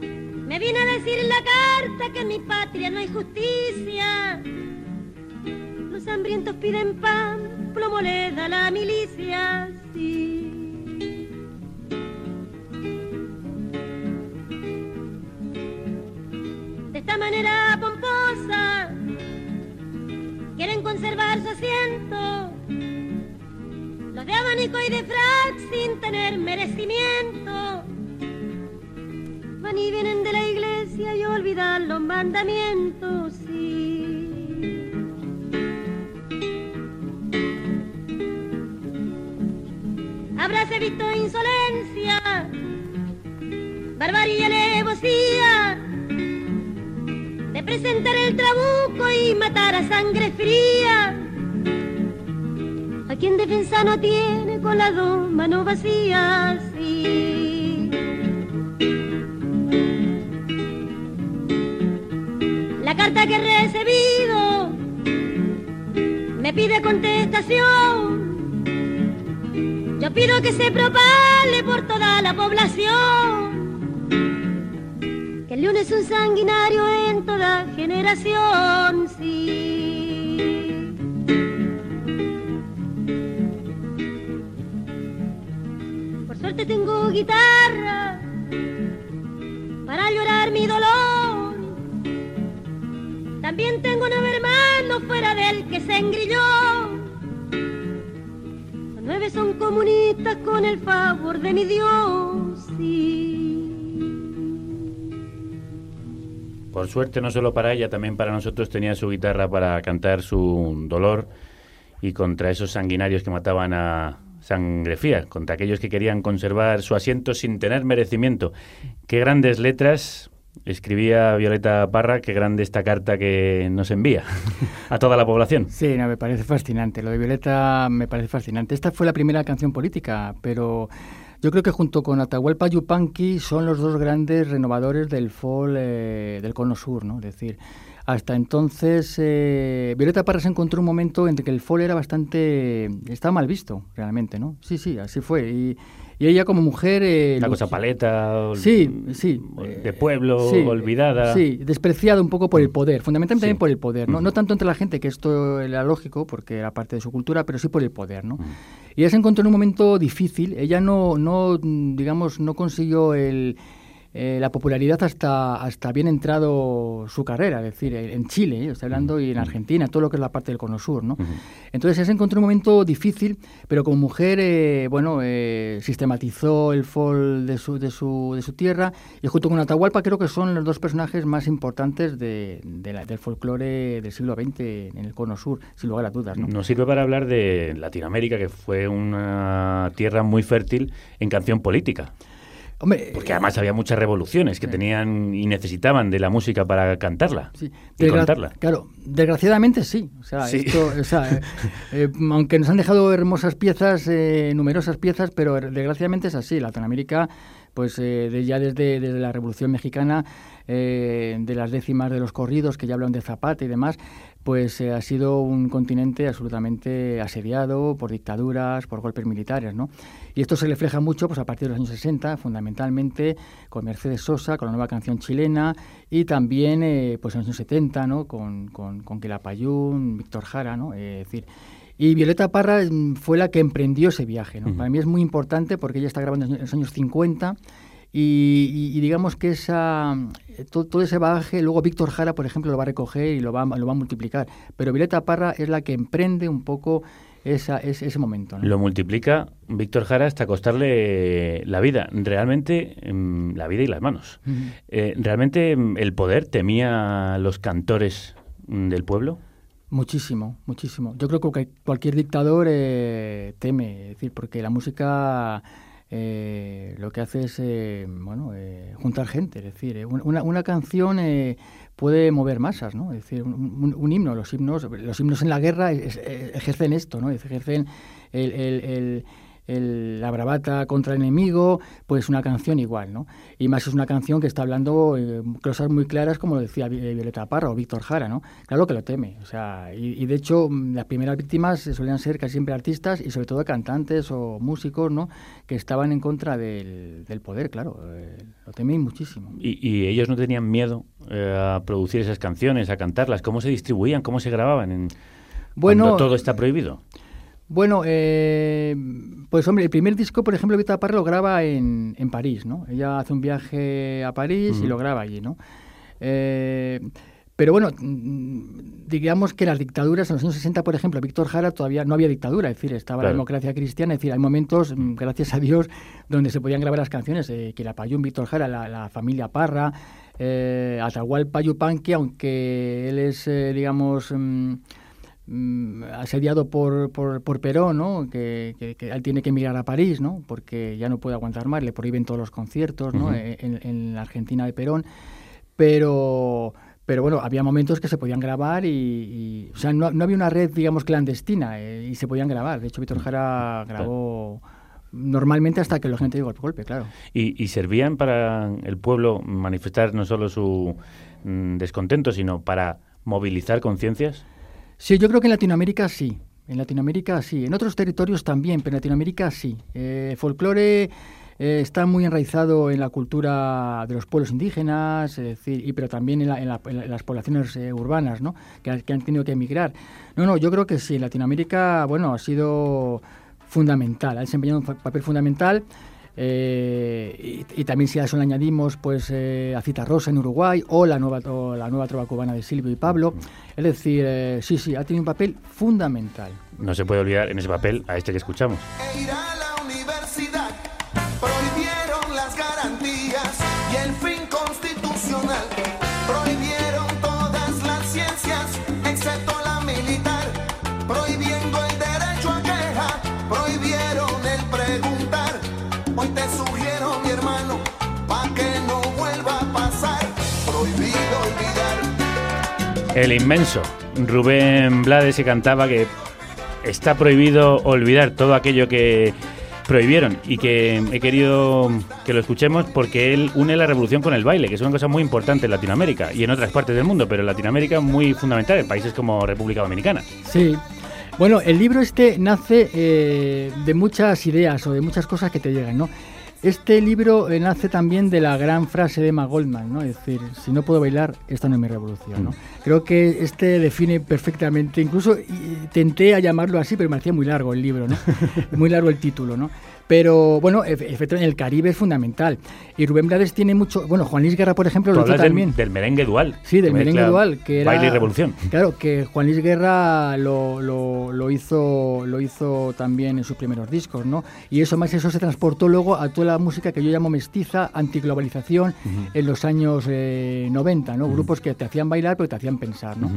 me viene a decir en la carta que en mi patria no hay justicia. Los hambrientos piden pan, plomo le da la milicia, sí. De esta manera pomposa, quieren conservar su asiento. Los de abanico y de frac sin tener merecimiento. Van y vienen de la iglesia y olvidan los mandamientos, Habráse visto insolencia, barbarie y alevosía de presentar el trabuco y matar a sangre fría. A quien defensa no tiene con las dos manos vacías, sí. La carta que he recibido me pide contestación. Pido que se propague por toda la población. Que el león es un sanguinario en toda generación, sí. Por suerte tengo guitarra para llorar mi dolor. También tengo nueve hermanos fuera del que se engrilló. Son comunistas con el favor de mi Dios. Por suerte, no solo para ella, también para nosotros tenía su guitarra para cantar su dolor y contra esos sanguinarios que mataban a, sangre fría, contra aquellos que querían conservar su asiento sin tener merecimiento. Qué grandes letras escribía Violeta Parra, qué grande esta carta que nos envía a toda la población. Sí, no, me parece fascinante. Lo de Violeta me parece fascinante. Esta fue la primera canción política, pero yo creo que junto con Atahualpa Yupanqui son los dos grandes renovadores del folk eh, del Cono Sur, ¿no? Es decir, hasta entonces, eh, Violeta Parra se encontró un momento en que el folk era bastante... estaba mal visto, realmente, ¿no? Sí, sí, así fue. Y, y ella como mujer... Eh, La cosa paleta, ol- Sí, sí. de pueblo, Sí, olvidada. Sí, despreciada un poco por el poder, fundamentalmente Sí. también por el poder, ¿no? Mm. No tanto entre la gente, que esto era lógico, porque era parte de su cultura, pero sí por el poder, Mm. ¿no? Y ella se encontró en un momento difícil, ella no, no mm, digamos, no consiguió el, eh, la popularidad hasta, hasta bien entrado su carrera, es decir, en en Chile, ¿eh? estoy hablando, y en Argentina, todo lo que es la parte del Cono Sur, ¿no? Entonces se encontró en un momento difícil, pero como mujer, eh, bueno, eh, sistematizó el folk de su, de, su, de su tierra y junto con Atahualpa creo que son los dos personajes más importantes de, de la- del folclore del siglo XX en el Cono Sur, sin lugar a dudas, ¿no? Nos sirve para hablar de Latinoamérica, que fue una tierra muy fértil en canción política. Hombre, Porque además había muchas revoluciones que tenían y necesitaban de la música para cantarla y Desgra- contarla. Claro, desgraciadamente sí. O sea, Sí. esto, o sea, eh, eh, aunque nos han dejado hermosas piezas, eh, numerosas piezas, pero desgraciadamente es así. Latinoamérica, pues eh, de- ya desde, desde la Revolución Mexicana, eh, de las décimas de los corridos que ya hablan de Zapata y demás, pues eh, ha sido un continente absolutamente asediado por dictaduras, por golpes militares, ¿no? Y esto se refleja mucho pues, a partir de los años 60, fundamentalmente con Mercedes Sosa, con la nueva canción chilena, y también eh, pues en los años 70, ¿no? Con, con, con Quilapayún, Víctor Jara, ¿no? Eh, es decir, y Violeta Parra mm, fue la que emprendió ese viaje, ¿no? Para mí es muy importante porque ella está grabando en los años 50 y, y- y digamos que esa, eh, to- todo, ese bagaje, luego Víctor Jara, por ejemplo, lo va a recoger y lo va, a- lo va a multiplicar. Pero Violeta Parra es la que emprende un poco esa, ese, ese momento. ¿no? Lo multiplica Víctor Jara hasta costarle la vida. Realmente, mm, la vida y las manos. Eh, ¿Realmente mm, el poder temía a los cantores mm, del pueblo? Muchísimo, muchísimo. Yo creo que cual- cualquier dictador eh, teme, es decir, porque la música eh, lo que hace es, eh, bueno, eh, juntar gente, es decir, eh, un- una, una canción eh, puede mover masas, ¿no? Es decir, un, un- un himno, los himnos, los himnos en la guerra ejercen esto, ¿no? Ejercen el, el- el- el- la bravata contra el enemigo, pues una canción igual, ¿no? Y más es una canción que está hablando eh, cosas muy claras, como lo decía eh, Violeta Parra o Víctor Jara, ¿no? Claro que lo teme, o sea, y, y de hecho mm, las primeras víctimas solían ser casi siempre artistas y sobre todo cantantes o músicos, ¿no? Que estaban en contra del, del poder, claro, eh, lo temen muchísimo. Y, y ellos no tenían miedo eh, a producir esas canciones, a cantarlas. ¿Cómo se distribuían? ¿Cómo se grababan? En, Bueno, cuando todo está prohibido. Bueno, eh, pues hombre, el primer disco, por ejemplo, Vita Parra lo graba en, en París, ¿no? Ella hace un viaje a París y lo graba allí, ¿no? Eh, pero bueno, mm, digamos que las dictaduras en los años 60, por ejemplo, Víctor Jara todavía no había dictadura, es decir, estaba la democracia cristiana, es decir, hay momentos, mm, gracias a Dios, donde se podían grabar las canciones, eh, que la Payún, Víctor Jara, la, la familia Parra, eh, Atahualpa Yupanqui, aunque él es, eh, digamos... mm, asediado por, por, por Perón, ¿no? Que, que- que él tiene que emigrar a París, ¿no? Porque ya no puede aguantar más, le prohíben todos los conciertos, ¿no? Eh, en, en la Argentina de Perón. Pero, pero bueno, había momentos que se podían grabar y, y- o sea, no, no había una red, digamos, clandestina eh, y se podían grabar. De hecho, Víctor Jara grabó normalmente hasta que la gente llegó al golpe, claro. Y, y servían para el pueblo manifestar no solo su mm, descontento, sino para movilizar conciencias. Sí, yo creo que en Latinoamérica sí. En Latinoamérica sí. En otros territorios también, pero en Latinoamérica sí. Eh, folclore eh, está muy enraizado en la cultura de los pueblos indígenas, es decir, y, pero también en, la- en la- en la- en las poblaciones eh, urbanas, ¿no? Que, que han tenido que emigrar. No, no, yo creo que sí. En Latinoamérica, bueno, ha sido fundamental, ha desempeñado un papel fundamental. Eh, y, y también si a eso le añadimos pues eh, a Cita Rosa en Uruguay o la nueva o la nueva trova cubana de Silvio y Pablo es decir eh, sí sí ha tenido un papel fundamental No se puede olvidar en ese papel a este que escuchamos. ir a la universidad. Prohibieron las garantías y el fin El inmenso Rubén Blades que cantaba que está prohibido olvidar todo aquello que prohibieron y que he querido que lo escuchemos porque él une la revolución con el baile, que es una cosa muy importante en Latinoamérica y en otras partes del mundo, pero en Latinoamérica muy fundamental en países como República Dominicana. Sí. Bueno, el libro este nace eh, de muchas ideas o de muchas cosas que te llegan, ¿no? Este libro nace también de la gran frase de Emma Goldman, ¿no? Es decir, si no puedo bailar, esta no es mi revolución, ¿no? Mm. Creo que este define perfectamente, incluso tenté a llamarlo así, pero me hacía muy largo el libro, ¿no? muy largo el título, ¿no? Pero bueno, efe- efectivamente el Caribe es fundamental. Y Rubén Blades tiene mucho. Bueno, Juan Luis Guerra, por ejemplo, lo hizo del, también. del merengue dual. Sí, del merengue dual, que era... Baile y revolución. Claro, que Juan Luis Guerra lo, lo, lo hizo, lo hizo también en sus primeros discos, ¿no? Y eso más eso se transportó luego a toda la música que yo llamo mestiza, antiglobalización, en los años eh, 90, ¿no? Grupos que te hacían bailar pero te hacían pensar, ¿no?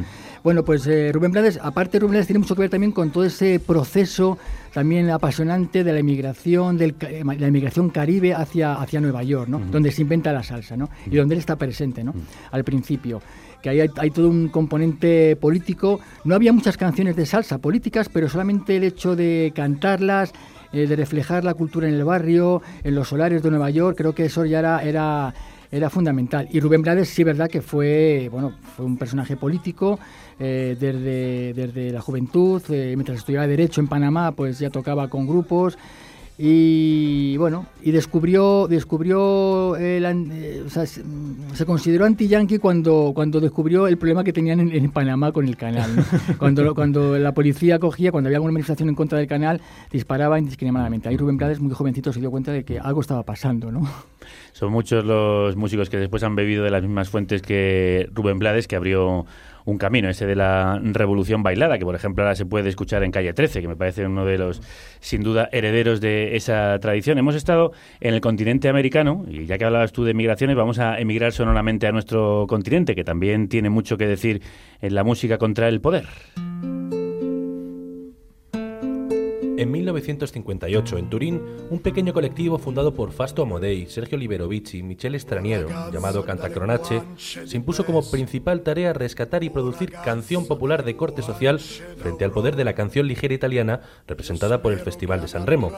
Bueno, pues eh, Rubén Blades, aparte Rubén Blades tiene mucho que ver también con todo ese proceso también apasionante de la inmigración, del, eh, la inmigración caribe hacia, hacia Nueva York, ¿no? Donde se inventa la salsa, ¿no? Y donde él está presente, ¿no? Al principio. Que ahí hay, hay todo un componente político. No había muchas canciones de salsa políticas, pero solamente el hecho de cantarlas, eh, de reflejar la cultura en el barrio, en los solares de Nueva York, creo que eso ya era, era, era fundamental. Y Rubén Blades sí, verdad que fue, bueno, fue un personaje político eh, desde, desde la juventud, eh, mientras estudiaba Derecho en Panamá, pues ya tocaba con grupos. Y bueno, y descubrió, descubrió el eh, o sea, se, consideró anti-yankee cuando, cuando descubrió el problema que tenían en, en Panamá con el canal. ¿no? cuando, cuando la policía cogía, cuando había alguna manifestación en contra del canal, disparaba indiscriminadamente. Ahí Rubén Blades, muy jovencito, se dio cuenta de que algo estaba pasando, ¿no? Son muchos los músicos que después han bebido de las mismas fuentes que Rubén Blades, que abrió un camino, ese de la revolución bailada, que por ejemplo ahora se puede escuchar en Calle 13, que me parece uno de los, sin duda, herederos de esa tradición. Hemos estado en el continente americano, y ya que hablabas tú de migraciones, vamos a emigrar sonoramente a nuestro continente, que también tiene mucho que decir en la música contra el poder. En 1958, en Turín, un pequeño colectivo fundado por Fasto Amodei, Sergio Liberovici y Michele Straniero, llamado Cantacronache, se impuso como principal tarea rescatar y producir canción popular de corte social frente al poder de la canción ligera italiana representada por el Festival de San Remo.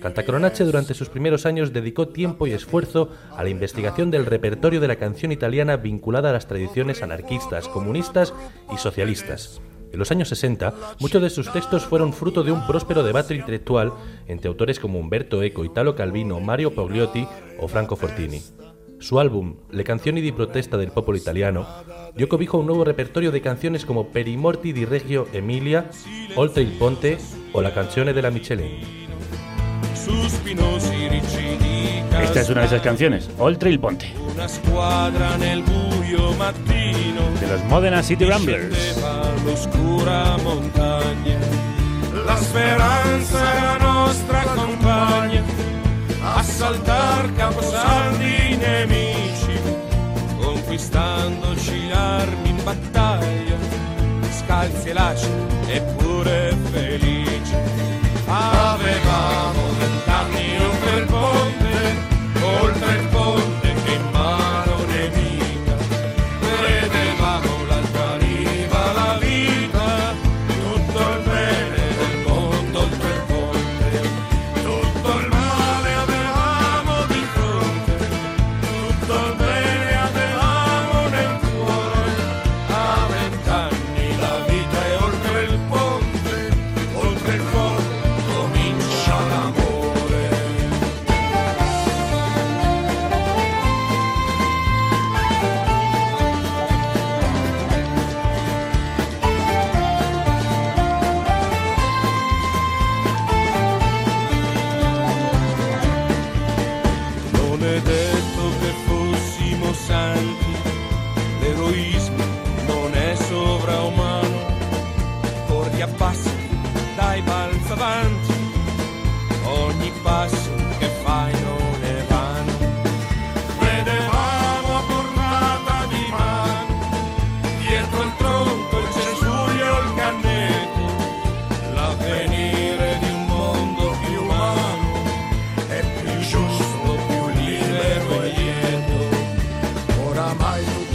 Cantacronache durante sus primeros años dedicó tiempo y esfuerzo a la investigación del repertorio de la canción italiana vinculada a las tradiciones anarquistas, comunistas y socialistas. En los años 60, muchos de sus textos fueron fruto de un próspero debate intelectual entre autores como Umberto Eco, Italo Calvino, Mario Pagliotti o Franco Fortini. Su álbum, Le canzoni di protesta del popolo italiano, dio cobijo a un nuevo repertorio de canciones como Per i morti di Reggio Emilia, Oltre il ponte o la canzone della Michelin. Esta es una de esas canciones, Oltre il Ponte, una squadra nel buio mattino. De los Modena City Ramblers. l'oscura montagna. La speranza è la nostra compagna. A saltar caposaldi nemici conquistandoci l'armi in battaglia. Scalzi e lasci eppure felici. Avevamo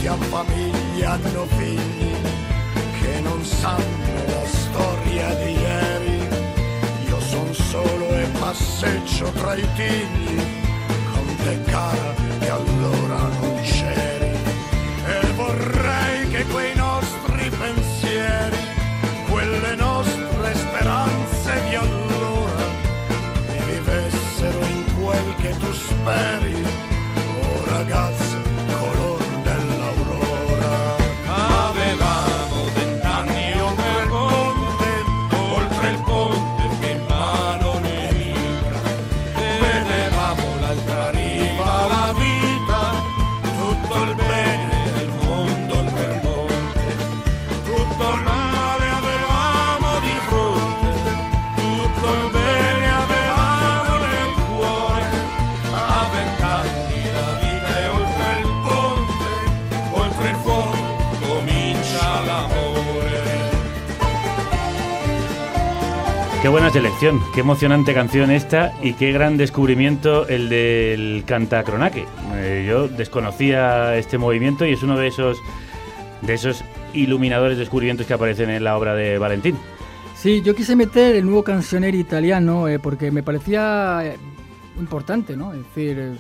e tutti hanno famiglia, hanno figli, ripensando la storia di ieri. Io son solo e passeggio tra i tigli, con te cara che allora non c'eri. E vorrei che quei nostri pensieri, quelle nostre speranze di allora, vivessero in quel che tu speri, buena selección, qué emocionante canción esta y qué gran descubrimiento el del cantacronaque. Eh, yo desconocía este movimiento y es uno de esos de esos iluminadores descubrimientos que aparecen en la obra de Valentín. Sí, yo quise meter el nuevo cancionero italiano eh, porque me parecía eh, importante, ¿no? Es decir,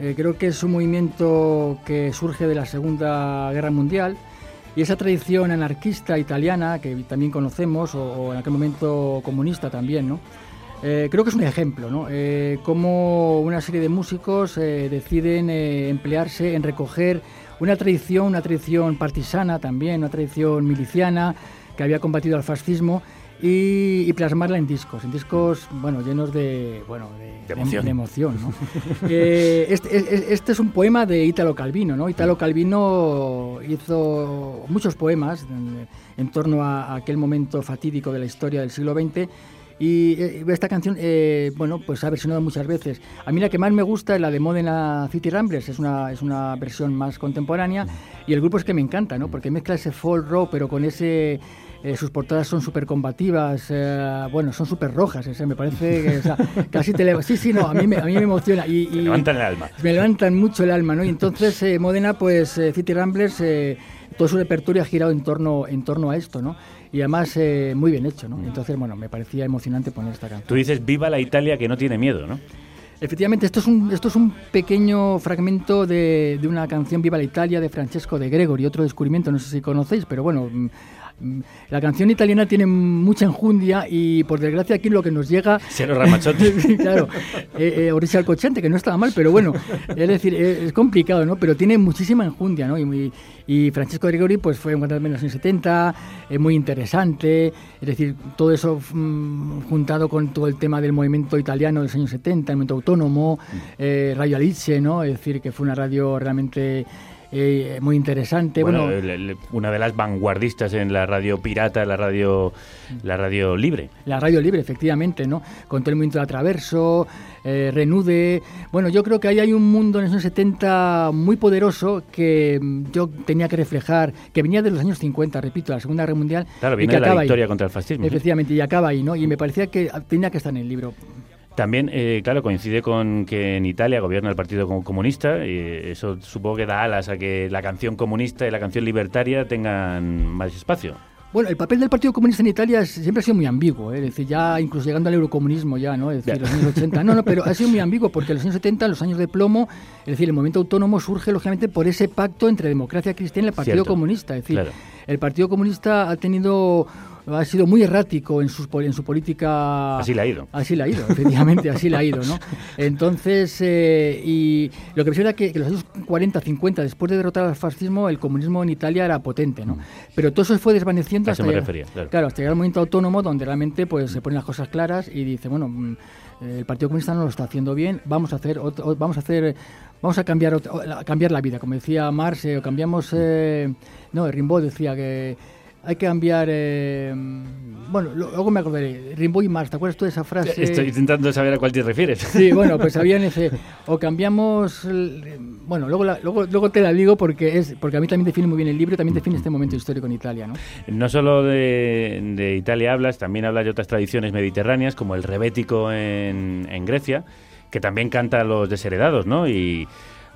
eh, creo que es un movimiento que surge de la Segunda Guerra Mundial y esa tradición anarquista italiana que también conocemos, o, en aquel momento comunista también, ¿no? Eh, creo que es un ejemplo, ¿no? Eh, cómo una serie de músicos eh, deciden eh, emplearse en recoger una tradición, una tradición partisana también, una tradición miliciana que había combatido al fascismo y, y plasmarla en discos, en discos, bueno, llenos de, bueno, de, De emoción. de emoción, ¿no? Eh, este, es- este es un poema de Italo Calvino, ¿no? Italo Calvino hizo muchos poemas en, en torno a, a aquel momento fatídico de la historia del siglo XX y eh, esta canción, eh, bueno, pues ha versionado muchas veces. A mí la que más me gusta es la de Modena City Ramblers, es una, es una versión más contemporánea y el grupo es que me encanta, ¿no? Porque mezcla ese folk rock, pero con ese... eh, sus portadas son súper combativas, eh, bueno, son súper rojas, ese, me parece que o sea, casi te leva- Sí, sí, no, a mí me, a mí me emociona. Y, y- levantan el alma. Me levantan mucho el alma, ¿no? Y entonces eh, Modena, pues eh, City Ramblers, eh, todo su repertorio ha girado en torno, en torno a esto, ¿no? Y además eh, muy bien hecho, ¿no? Entonces, bueno, me parecía emocionante poner esta canción. Tú dices viva la Italia que no tiene miedo, ¿no? Efectivamente, esto es un, esto es un pequeño fragmento de, de una canción Viva la Italia de Francesco de Gregori, otro descubrimiento, no sé si conocéis, pero bueno, mm, mm, la canción italiana tiene mucha enjundia y por desgracia aquí lo que nos llega... Cero Ramazzotti. Sí, claro, eh, eh, Orisa Alcochante, que no estaba mal, pero bueno, es decir, es complicado, ¿no? Pero tiene muchísima enjundia, ¿no? Y, muy- y Francesco Gregori pues fue un cantante en los años 70, eh, muy interesante, es decir, todo eso mm, juntado con todo el tema del movimiento italiano de los años 70, el movimiento autónomo, eh, Radio Alice, ¿no? Es decir, que fue una radio realmente eh, muy interesante. Bueno, una de las vanguardistas en la radio pirata, la radio, la radio libre. La radio libre, efectivamente, ¿no? Con todo el movimiento de Atraverso, eh, Renude. Bueno, yo creo que ahí hay un mundo en los años 70 muy poderoso que mm, yo tenía que reflejar, que venía de los años 50, repito, la Segunda Guerra Mundial. Claro, y viene que de la acaba ahí. victoria contra el fascismo. Efectivamente, y acaba ahí, ¿no? Y me parecía que tenía que estar en el libro. También, eh, claro, coincide con que en Italia gobierna el Partido Com- Comunista y eso supongo que da alas a que la canción comunista y la canción libertaria tengan más espacio. Bueno, el papel del Partido Comunista en Italia siempre ha sido muy ambiguo, ¿eh? es decir, ya incluso llegando al eurocomunismo ya, ¿no? Es decir, los años 80. No, no, pero ha sido muy ambiguo porque en los años 70, los años de plomo, es decir, el movimiento autónomo surge lógicamente por ese pacto entre democracia cristiana y el Partido Cierto. Comunista. Es decir, Claro. el Partido Comunista ha tenido ha sido muy errático en, sus, en su política. Así le ha ido. Así le ha ido, efectivamente, así le ha ido, ¿no? Entonces, eh, y lo que pasa era que, que en los años 40, 50, después de derrotar al fascismo, el comunismo en Italia era potente, ¿no? Pero todo eso fue desvaneciendo A hasta me llegar- refería, claro. hasta llegar al momento autónomo donde realmente pues se ponen las cosas claras y dice, bueno, mm, eh, el Partido Comunista no lo está haciendo bien, vamos a hacer otro- vamos a hacer vamos a cambiar la- cambiar la vida, como decía Marx, eh, o cambiamos eh, no, Rimbaud decía que hay que cambiar eh, bueno, luego me acordaré, Rimbaud y Marx, ¿te acuerdas tú de esa frase? Estoy intentando saber a cuál te refieres. Sí, bueno, pues habían ese. O cambiamos. el- bueno, luego, la- luego, luego te la digo porque es porque a mí también define muy bien el libro y también define este momento histórico en Italia, ¿no? No solo de, de Italia hablas, también hablas de otras tradiciones mediterráneas, como el rebético en, en Grecia, que también canta a los desheredados, ¿no? Y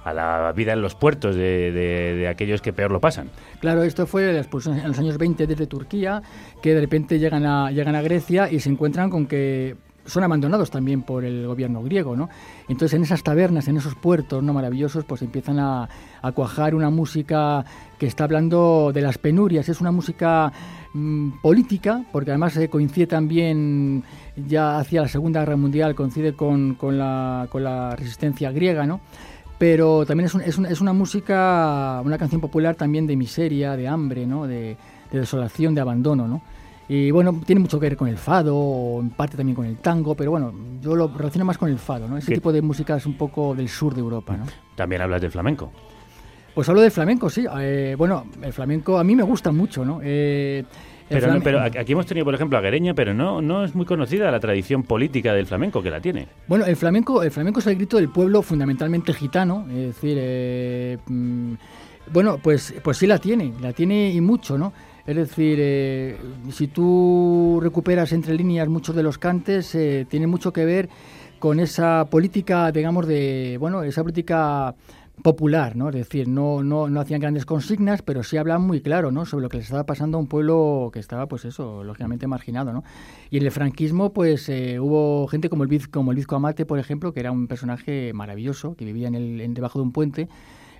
a la vida en los puertos de, de- de aquellos que peor lo pasan. Claro, esto fue la expulsión en los años 20 desde Turquía, que de repente llegan a, llegan a Grecia y se encuentran con que son abandonados también por el gobierno griego, ¿no? Entonces en esas tabernas, en esos puertos no maravillosos, pues empiezan a, a cuajar una música que está hablando de las penurias, es una música mm, política, porque además eh, coincide también ya hacia la Segunda Guerra Mundial, coincide con, con la, con la resistencia griega, ¿no? Pero también es, un- es, un- es una música, una canción popular también de miseria, de hambre, ¿no? de, de desolación, de abandono. ¿no? Y bueno, tiene mucho que ver con el fado, o en parte también con el tango, pero bueno, yo lo relaciono más con el fado, ¿no? ese ¿Qué? tipo de música es un poco del sur de Europa. ¿no? También hablas del flamenco. Pues hablo del flamenco, sí. Eh, bueno, el flamenco a mí me gusta mucho. ¿no? Eh, Pero, no- pero aquí hemos tenido, por ejemplo, a Guereña, pero no, no es muy conocida la tradición política del flamenco que la tiene. Bueno, el flamenco, el flamenco es el grito del pueblo fundamentalmente gitano, es decir, eh, mm, bueno, pues, pues sí la tiene, la tiene y mucho, ¿no? Es decir, eh, si tú recuperas entre líneas muchos de los cantes, eh, tiene mucho que ver con esa política, digamos, de, bueno, esa política popular, ¿no? Es decir, no, no, no hacían grandes consignas, pero sí hablan muy claro, ¿no? Sobre lo que les estaba pasando a un pueblo que estaba, pues eso, lógicamente marginado, ¿no? Y en el franquismo, pues eh, hubo gente como el como el Vizco Amate, por ejemplo, que era un personaje maravilloso, que vivía en el, en- debajo de un puente,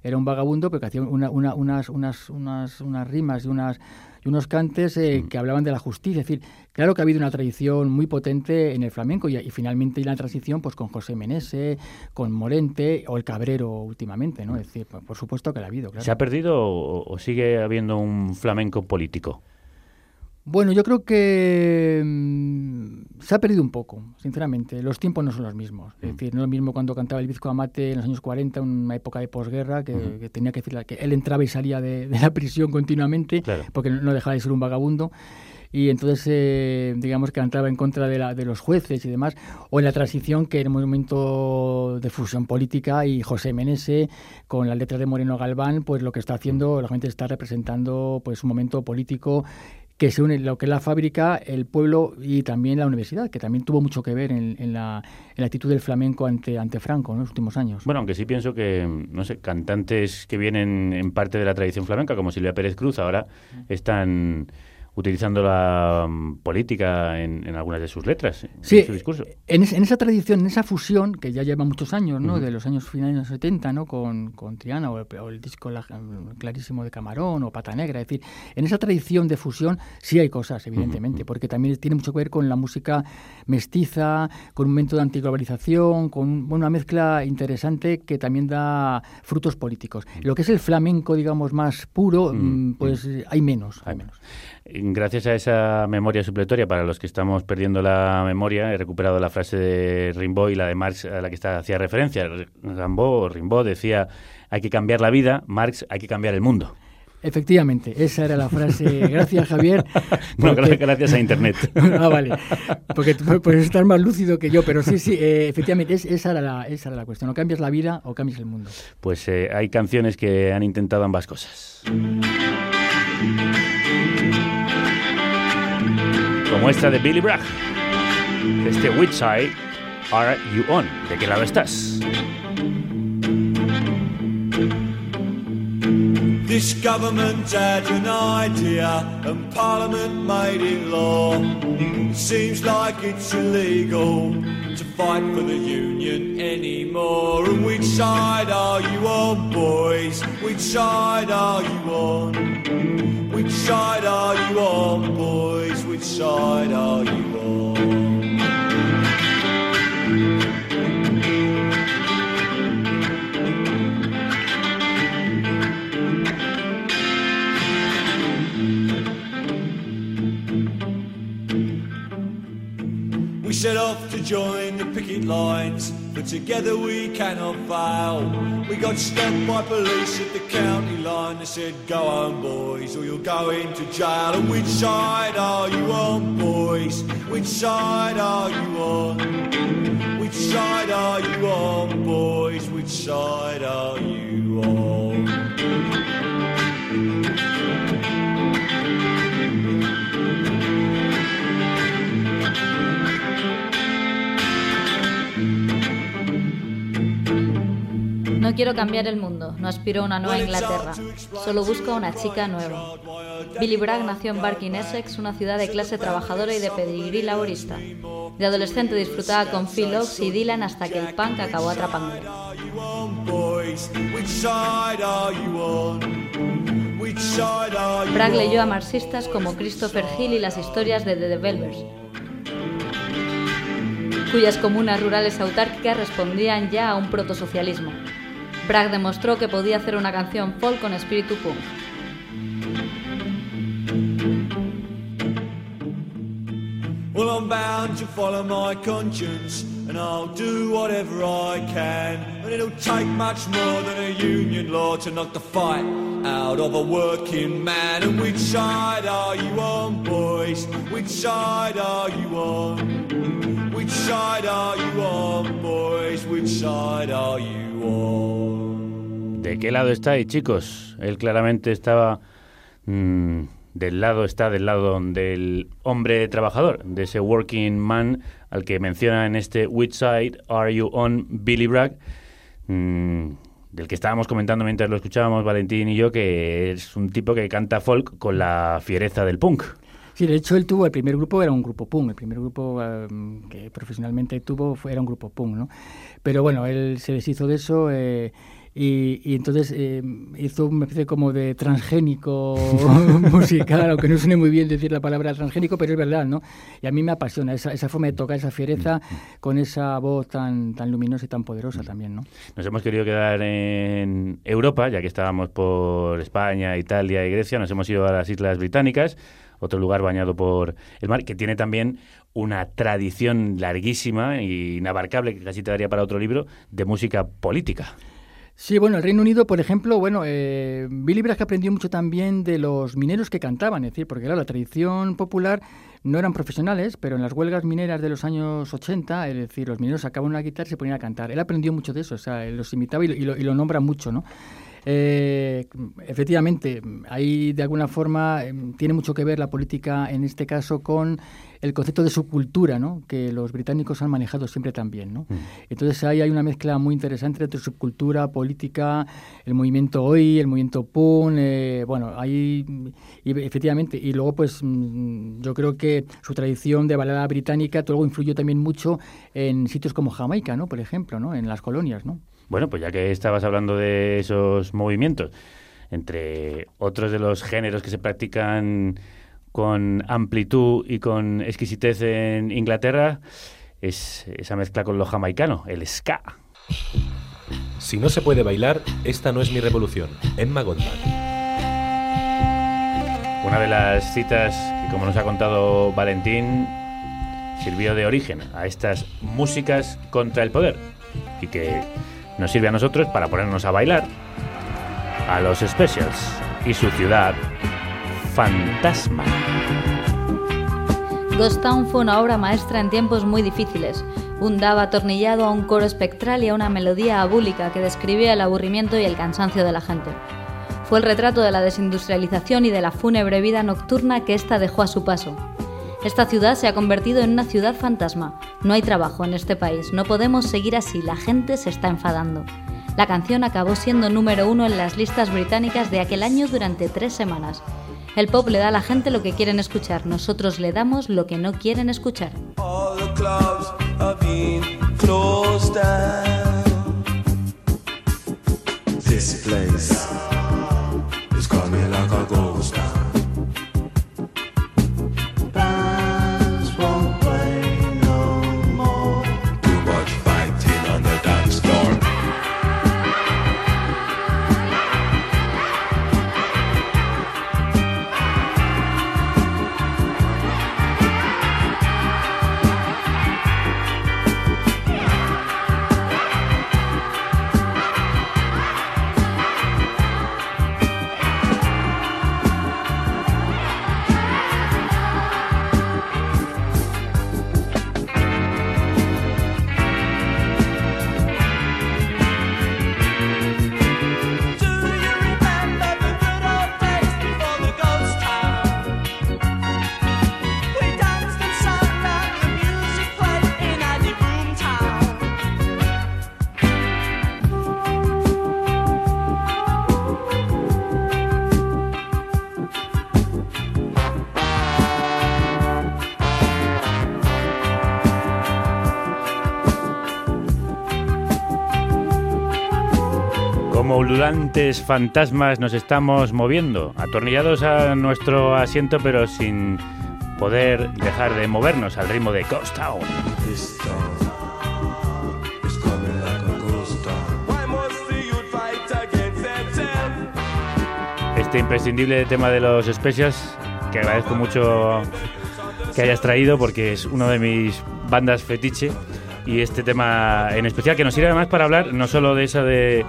era un vagabundo, pero que hacía una- una- unas, unas, unas, unas rimas y unas y unos cantes eh, que hablaban de la justicia. Es decir, claro que ha habido una tradición muy potente en el flamenco y, y finalmente la transición pues con José Menese, con Morente o el Cabrero últimamente, ¿no? Es decir, por, por supuesto que la ha habido, claro. ¿Se ha perdido o, o sigue habiendo un flamenco político? Bueno, yo creo que mm, se ha perdido un poco, sinceramente. Los tiempos no son los mismos. Es decir, no es lo mismo cuando cantaba el Vizco Amate en los años 40, en una época de posguerra, que, tenía que decir que él entraba y salía de, de la prisión continuamente, Claro. porque no dejaba de ser un vagabundo. Y entonces, eh, digamos que cantaba en contra de, la, de los jueces y demás, o en la transición, que era un momento de fusión política, y José Menese, con las letras de Moreno Galván, pues lo que está haciendo, la gente está representando pues un momento político que se une lo que es la fábrica, el pueblo y también la universidad, que también tuvo mucho que ver en, en la, en la actitud del flamenco ante, ante Franco ¿no? en los últimos años. Bueno, aunque sí pienso que, no sé, cantantes que vienen en parte de la tradición flamenca, como Silvia Pérez Cruz, ahora están utilizando la mm, política en, en algunas de sus letras, Sí, en su discurso. En, es- en esa tradición, en esa fusión, que ya lleva muchos años, ¿no? De los años finales de los 70, ¿no? Con, con Triana o el, o el disco la- clarísimo de Camarón o Pata Negra. Es decir, en esa tradición de fusión sí hay cosas, evidentemente, porque también tiene mucho que ver con la música mestiza, con un momento de antiglobalización, con una mezcla interesante que también da frutos políticos. Lo que es el flamenco, digamos, más puro, mm, pues hay menos. Hay menos. Gracias a esa memoria supletoria, para los que estamos perdiendo la memoria, he recuperado la frase de Rimbaud y la de Marx a la que está, hacía referencia. Rimbaud, Rimbaud decía, hay que cambiar la vida, Marx, hay que cambiar el mundo. Efectivamente, esa era la frase. Gracias, Javier. No, porque- gracias a Internet. ah, vale. Porque tú puedes estar más lúcido que yo, pero sí, sí, eh, efectivamente, es- esa, era la, esa era la cuestión. O cambias la vida o cambias el mundo. Pues eh, hay canciones que han intentado ambas cosas. Como esta de Billy Bragg. Este Which Side Are You On? ¿De qué lado estás? This government had an idea and Parliament made it law. Seems like it's illegal to fight for the union anymore. And which side are you on, boys? Which side are you on? Which side are you on, boys? Which side are you on? We set off to join the picket lines, but together we cannot fail. We got stopped by police at the county line. They said, Go home, boys, or you'll go into jail. And which side are you on, boys? Which side are you on? Which side are you on, boys? Which side are you on? No quiero cambiar el mundo, no aspiro a una nueva Inglaterra, solo busco a una chica nueva. Billy Bragg nació en Barking, Essex, una ciudad de clase trabajadora y de pedigrí laborista. De adolescente disfrutaba con Phil Oaks y Dylan hasta que el punk acabó atrapándole. Bragg leyó a marxistas como Christopher Hill y las historias de The Developers, cuyas comunas rurales autárquicas respondían ya a un protosocialismo. Bragg demostró que podía hacer una canción folk con espíritu punk. Well, I'm bound to follow my conscience, and I'll do whatever I can. And it'll take much more than a union law to knock the fight out of a working man. And which side are you on, boys? Which side are you on? Which side are you on, boys? Which side are you on? ¿De qué lado estáis, chicos? Él claramente estaba mm, del lado, está del lado del hombre trabajador, de ese working man al que menciona en este Which Side Are You On, Billy Bragg, mm, del que estábamos comentando mientras lo escuchábamos Valentín y yo, que es un tipo que canta folk con la fiereza del punk. Sí, de hecho él tuvo, el primer grupo era un grupo punk, el primer grupo eh, que profesionalmente tuvo fue, era un grupo punk, ¿no? Pero bueno, él se deshizo de eso eh, y, y entonces eh, hizo una especie como de transgénico musical, aunque no suene muy bien decir la palabra transgénico, pero es verdad, ¿no? Y a mí me apasiona esa, esa forma de tocar, esa fiereza con esa voz tan, tan luminosa y tan poderosa también, ¿no? Nos hemos querido quedar en Europa, ya que estábamos por España, Italia y Grecia, nos hemos ido a las Islas Británicas, otro lugar bañado por el mar, que tiene también una tradición larguísima e inabarcable, que casi te daría para otro libro, de música política. Sí, bueno, el Reino Unido, por ejemplo, bueno, eh, Billy Bragg aprendió mucho también de los mineros que cantaban, es decir, porque claro, la tradición popular no eran profesionales, pero en las huelgas mineras de los años 80, es decir, los mineros sacaban una guitarra y se ponían a cantar. Él aprendió mucho de eso, o sea, él los imitaba y lo, y lo, y lo nombra mucho, ¿no? Eh, efectivamente, ahí de alguna forma eh, tiene mucho que ver la política en este caso con el concepto de subcultura, ¿no? que los británicos han manejado siempre también. ¿no? Entonces ahí hay una mezcla muy interesante entre subcultura, política, el movimiento hoy, el movimiento punk, eh, bueno, ahí y efectivamente, y luego pues mm, yo creo que su tradición de balada británica luego influyó también mucho en sitios como Jamaica, ¿no? por ejemplo, ¿no? en las colonias. ¿no? Bueno, pues ya que estabas hablando de esos movimientos, entre otros de los géneros que se practican con amplitud y con exquisitez en Inglaterra, es esa mezcla con lo jamaicano, el ska. Si no se puede bailar, esta no es mi revolución. Emma Goldman. Una de las citas que, como nos ha contado Valentín, sirvió de origen a estas músicas contra el poder y que nos sirve a nosotros para ponernos a bailar a los Specials y su ciudad fantasma. Ghost Town fue una obra maestra en tiempos muy difíciles. Un daba atornillado a un coro espectral y a una melodía abúlica que describía el aburrimiento y el cansancio de la gente. Fue el retrato de la desindustrialización y de la fúnebre vida nocturna que ésta dejó a su paso. Esta ciudad se ha convertido en una ciudad fantasma. No hay trabajo en este país, no podemos seguir así, la gente se está enfadando. La canción acabó siendo número uno en las listas británicas de aquel año durante tres semanas. El pop le da a la gente lo que quieren escuchar, nosotros le damos lo que no quieren escuchar. All the clubs have been closed down. This place is coming like a ghost town. Como ululantes fantasmas nos estamos moviendo, atornillados a nuestro asiento pero sin poder dejar de movernos al ritmo de Ghost Town. Este imprescindible tema de los specials que agradezco mucho que hayas traído porque es una de mis bandas fetiche y este tema en especial que nos sirve además para hablar no solo de esa de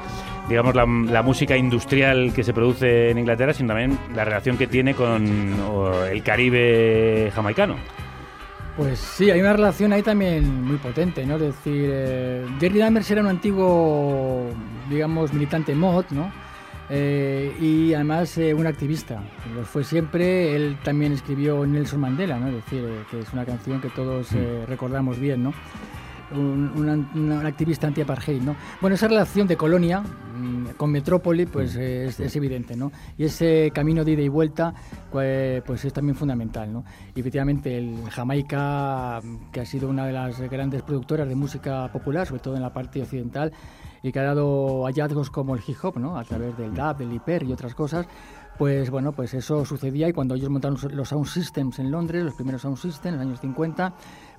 digamos la, la música industrial que se produce en Inglaterra sino también la relación que tiene con el Caribe jamaicano. Pues sí, hay una relación ahí también muy potente, ¿no? Es decir, eh, Jerry Dammers era un antiguo, digamos, militante mod, ¿no? Eh, y además eh, un activista. Lo fue siempre. Él también escribió Nelson Mandela, ¿no? Es decir, que es una canción que todos eh, recordamos bien, ¿no? Un, una- un activista anti-apartheid, ¿no? Bueno, esa relación de colonia mm, con metrópoli, pues eh, es, es evidente, ¿no? Y ese camino de ida y vuelta, pues, pues es también fundamental, ¿no? Y efectivamente, el Jamaica, mm, que ha sido una de las grandes productoras de música popular, sobre todo en la parte occidental, y que ha dado hallazgos como el hip hop, ¿no? A través del dub, del hiper y otras cosas. Pues bueno, pues eso sucedía y cuando ellos montaron los sound systems en Londres, los primeros sound systems en los años 50,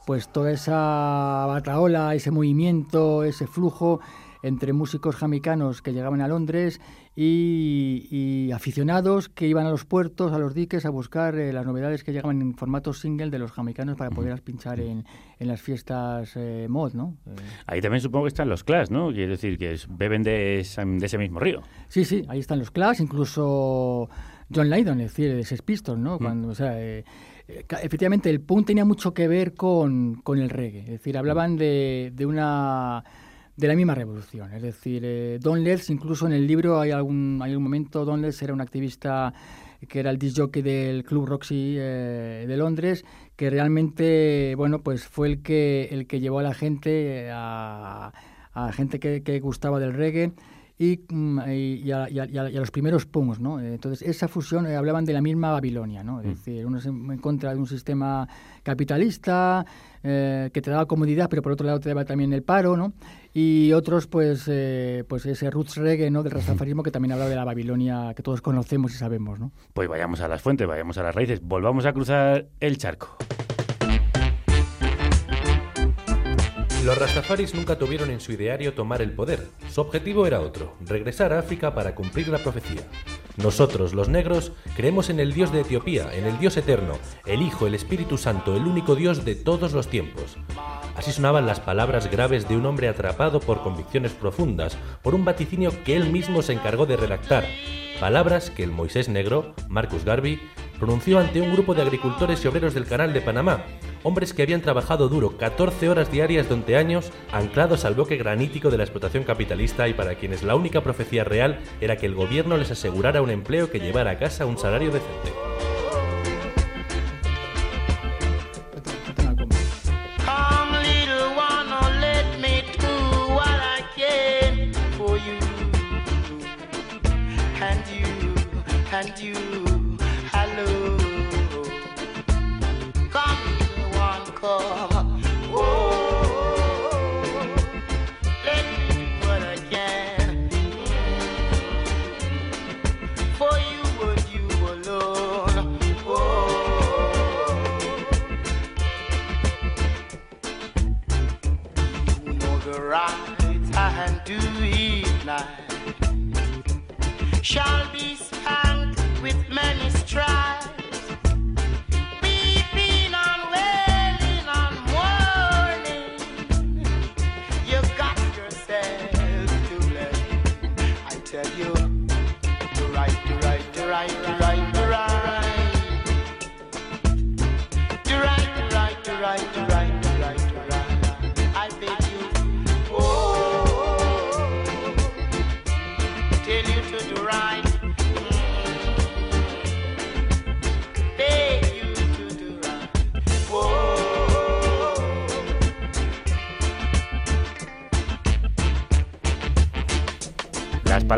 pues toda esa bataola, ese movimiento, ese flujo entre músicos jamaicanos que llegaban a Londres y, y aficionados que iban a los puertos, a los diques, a buscar eh, las novedades que llegaban en formato single de los jamaicanos para poderlas pinchar en, en las fiestas eh, mod, ¿no? Eh, Ahí también supongo que están los Clash, ¿no? Quiere decir que es- beben de, esa- de ese mismo río. Sí, sí, ahí están los Clash, incluso John Lydon, es decir, de Sex Pistols, ¿no? Cuando, o sea, eh, eh, efectivamente, el punk tenía mucho que ver con, con el reggae, es decir, hablaban de, de una de la misma revolución, es decir, eh, Don Letts, incluso en el libro hay algún, hay un momento, Don Letts era un activista que era el disc jockey del Club Roxy eh, de Londres, que realmente, bueno, pues fue el que, el que llevó a la gente, eh, a, a gente que, que gustaba del reggae, y, mm, y, a, y a- y a- y a los primeros punks, ¿no? Eh, Entonces, esa fusión, eh, hablaban de la misma Babilonia, ¿no? Es decir, unos en, contra de un sistema capitalista eh, que te daba comodidad, pero por otro lado te daba también el paro, ¿no? Y otros, pues, eh, pues ese roots reggae, ¿no? Del rastafarismo que también hablaba de la Babilonia que todos conocemos y sabemos, ¿no? Pues vayamos a las fuentes, vayamos a las raíces, volvamos a cruzar el charco. Los rastafaris nunca tuvieron en su ideario tomar el poder. Su objetivo era otro, regresar a África para cumplir la profecía. Nosotros, los negros, creemos en el Dios de Etiopía, en el Dios eterno, el Hijo, el Espíritu Santo, el único Dios de todos los tiempos. Así sonaban las palabras graves de un hombre atrapado por convicciones profundas, por un vaticinio que él mismo se encargó de redactar. Palabras que el Moisés negro, Marcus Garvey, pronunció ante un grupo de agricultores y obreros del Canal de Panamá, hombres que habían trabajado duro 14 horas diarias durante años, anclados al bloque granítico de la explotación capitalista y para quienes la única profecía real era que el gobierno les asegurara un empleo que llevara a casa un salario decente. Shall be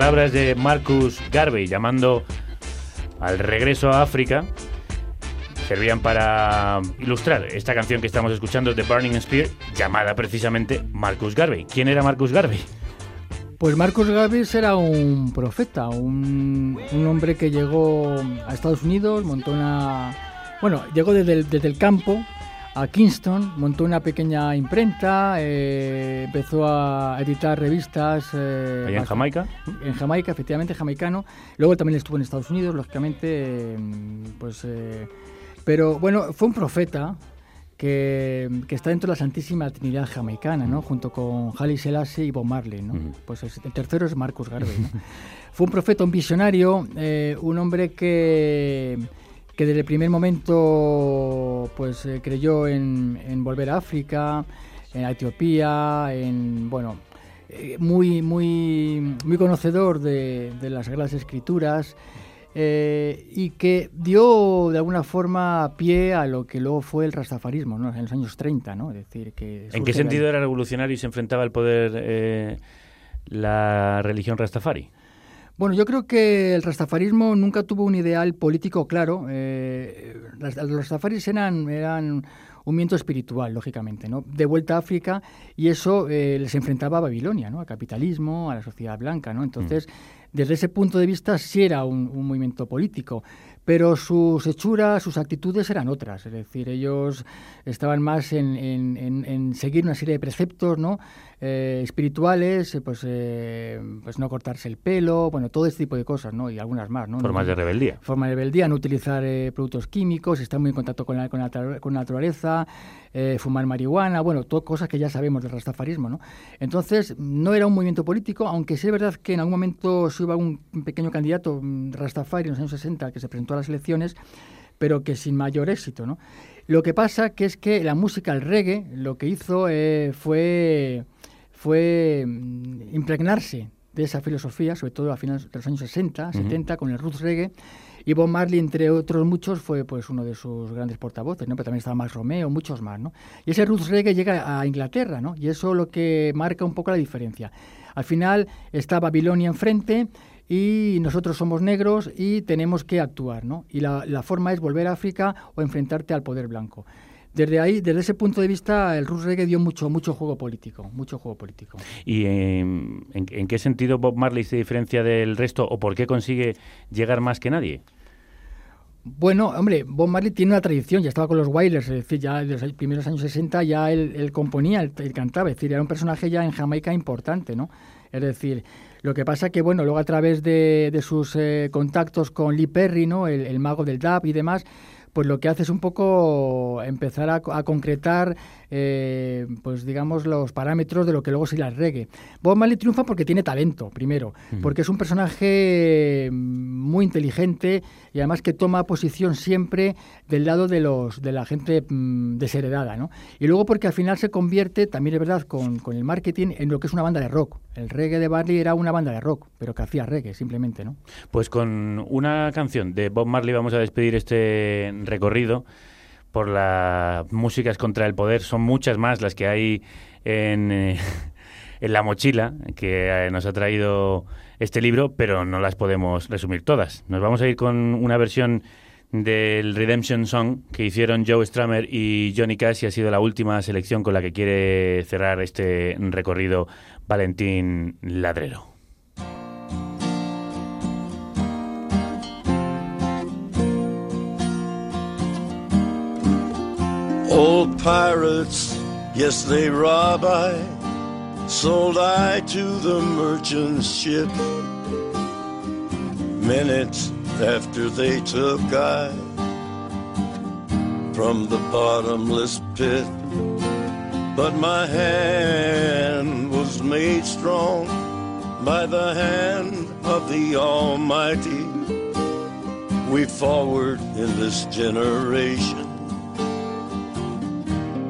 palabras de Marcus Garvey llamando al regreso a África servían para ilustrar esta canción que estamos escuchando, The Burning Spear, llamada precisamente Marcus Garvey. ¿Quién era Marcus Garvey? Pues Marcos Garvey era un profeta, un, hombre que llegó a Estados Unidos, montó una... Bueno, llegó desde desde el campo a Kingston, montó una pequeña imprenta, eh, empezó a editar revistas. eh, ¿Allá en Jamaica? En Jamaica, efectivamente, jamaicano. Luego también estuvo en Estados Unidos, lógicamente, eh, pues... eh, pero bueno, fue un profeta que, que está dentro de la Santísima Trinidad jamaicana, ¿no? Junto con Haile Selassie y Bob Marley, ¿no? Pues es- el tercero es Marcus Garvey, ¿no? Fue un profeta, un visionario, eh, un hombre que, que desde el primer momento pues eh, creyó en, en volver a África, en Etiopía, en bueno eh, muy muy muy conocedor de, de las Sagradas Escrituras eh, y que dio de alguna forma pie a lo que luego fue el rastafarismo ¿no? en los años 30, ¿no? Es decir, que ¿En qué sentido ahí. era revolucionario y se enfrentaba al poder eh, la religión Rastafari? Bueno, yo creo que el rastafarismo nunca tuvo un ideal político claro. Eh, los rastafaris eran, eran un movimiento espiritual, lógicamente, ¿no? De vuelta a África y eso eh, les enfrentaba a Babilonia, ¿no? Al capitalismo, a la sociedad blanca, ¿no? Entonces, desde ese punto de vista sí era un, un movimiento político, pero sus hechuras, sus actitudes eran otras. Es decir, ellos estaban más en, en- en- en seguir una serie de preceptos, ¿no? Eh, espirituales, eh, pues, eh, pues no cortarse el pelo, bueno, todo este tipo de cosas, ¿no? Y algunas más, ¿no? Formas No- de rebeldía. Forma de rebeldía, no utilizar eh, productos químicos, estar muy en contacto con la, con la, con la naturaleza, fumar marihuana, bueno, todo cosas que ya sabemos del rastafarismo, ¿no? Entonces, no era un movimiento político, aunque sí es verdad que en algún momento se hubo un pequeño candidato, mm, rastafari, en los años 60, que se presentó a las elecciones, pero que sin mayor éxito, ¿no? Lo que pasa que es que la música, el reggae, lo que hizo fue, fue mm, impregnarse de esa filosofía, sobre todo a finales de los años 60, Ujú. 70, con el roots reggae. Y Bob Marley, entre otros muchos, fue pues uno de sus grandes portavoces, ¿no? Pero también estaba Max Romeo, muchos más, ¿no? Y ese roots reggae llega a Inglaterra, ¿no? Y eso lo que marca un poco la diferencia. Al final está Babilonia enfrente y nosotros somos negros y tenemos que actuar, ¿no? Y la, la forma es volver a África o enfrentarte al poder blanco. Desde ahí, desde ese punto de vista, el roots reggae dio mucho, mucho juego político, mucho juego político. ¿Y eh, en, en qué sentido Bob Marley se diferencia del resto o por qué consigue llegar más que nadie? Bueno, hombre, Bob Marley tiene una tradición, ya estaba con los Wailers, es decir, ya en los primeros años 60 ya él, él componía, él, él cantaba, es decir, era un personaje ya en Jamaica importante, ¿no? Es decir, lo que pasa que, bueno, luego a través de, de sus eh, contactos con Lee Perry, ¿no? El, el mago del dub y demás, pues lo que hace es un poco empezar a, a concretar, eh, pues digamos, los parámetros de lo que luego sería el reggae. Bob Marley triunfa porque tiene talento, primero, porque es un personaje muy inteligente y además que toma posición siempre del lado de los de la gente mm, desheredada, ¿no? Y luego porque al final se convierte, también es verdad, con, con el marketing, en lo que es una banda de rock. El reggae de Marley era una banda de rock, pero que hacía reggae, simplemente, ¿no? Pues con una canción de Bob Marley vamos a despedir este recorrido por las músicas contra el poder. Son muchas más las que hay en, eh, en la mochila que eh, nos ha traído este libro, pero no las podemos resumir todas. Nos vamos a ir con una versión del Redemption Song que hicieron Joe Strummer y Johnny Cash y ha sido la última selección con la que quiere cerrar este recorrido Valentín Ladrero. Old pirates, yes, they rob I, sold I to the merchant ship. Minutes after they took I from the bottomless pit. But my hand was made strong by the hand of the Almighty. We forward in this generation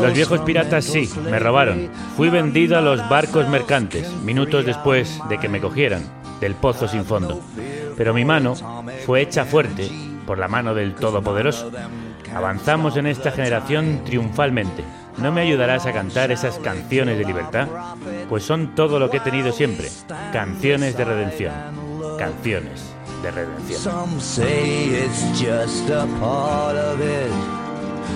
Los viejos piratas sí, me robaron. Fui vendido a los barcos mercantes, minutos después de que me cogieran. del pozo sin fondo. Pero mi mano fue hecha fuerte por la mano del Todopoderoso. Avanzamos en esta generación triunfalmente. ¿No me ayudarás a cantar esas canciones de libertad? Pues son todo lo que he tenido siempre. Canciones de redención. Canciones de redención.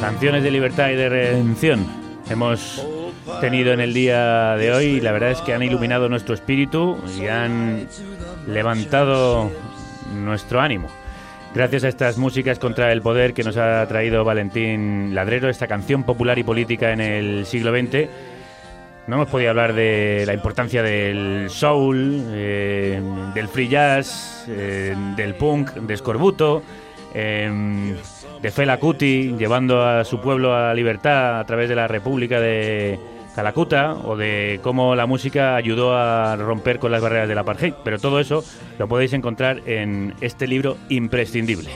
Canciones de libertad y de redención. Hemos tenido en el día de hoy la verdad es que han iluminado nuestro espíritu y han levantado nuestro ánimo. Gracias a estas músicas contra el poder que nos ha traído Valentín Ladrero, esta canción popular y política en el siglo XX, no hemos podido hablar de la importancia del soul, eh, del free jazz, eh, del punk, de Scorbuto, eh, de Fela Kuti llevando a su pueblo a libertad a través de la República de Calacuta o de cómo la música ayudó a romper con las barreras del apartheid. Pero todo eso lo podéis encontrar en este libro imprescindible.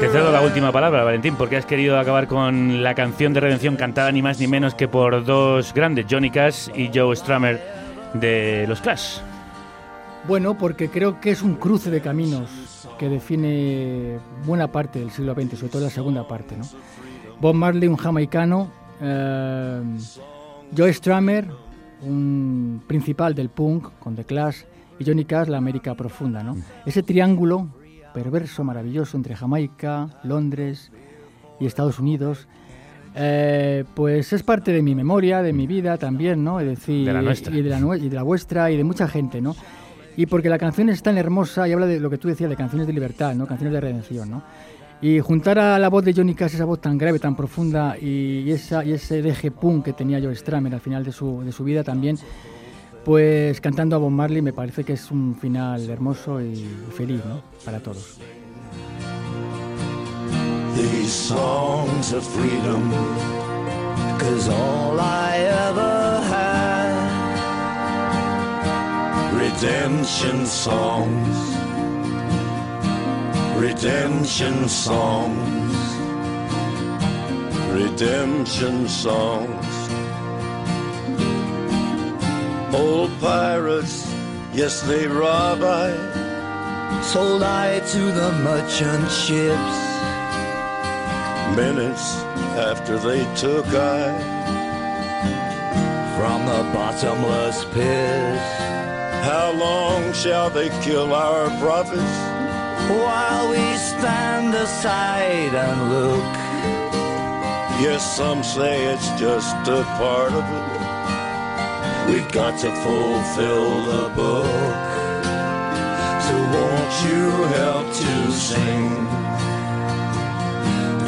Te cedo la última palabra, Valentín, porque has querido acabar con la canción de redención cantada ni más ni menos que por dos grandes, Johnny Cash y Joe Strummer de los Clash. Bueno, porque creo que es un cruce de caminos que define buena parte del siglo XX, sobre todo la segunda parte. ¿no? Bob Marley, un jamaicano, eh, Joe Strummer, un principal del punk con The Clash, y Johnny Cash, la América profunda. ¿no? Ese triángulo perverso, maravilloso entre Jamaica, Londres y Estados Unidos. eh, pues es parte de mi memoria, de mi vida también, ¿no? Es decir, De la nuestra. y de la, y de la vuestra y de mucha gente, ¿no? Y porque la canción es tan hermosa y habla de lo que tú decías, de canciones de libertad, ¿no? Canciones de redención, ¿no? Y juntar a la voz de Johnny Cash, esa voz tan grave, tan profunda, y, esa, y ese deje punk que tenía Joe Strummer al final de su, de su vida también, pues cantando a Bob Marley me parece que es un final hermoso y feliz, ¿no? Para todos. Redemption songs, redemption songs, redemption songs. Old pirates, yes, they rob I. sold I to the merchant ships. Minutes after they took I from the bottomless pit. How long shall they kill our prophets? While we stand aside and look, Yes, some say it's just a part of it. we've got to fulfill the book. So won't you help to sing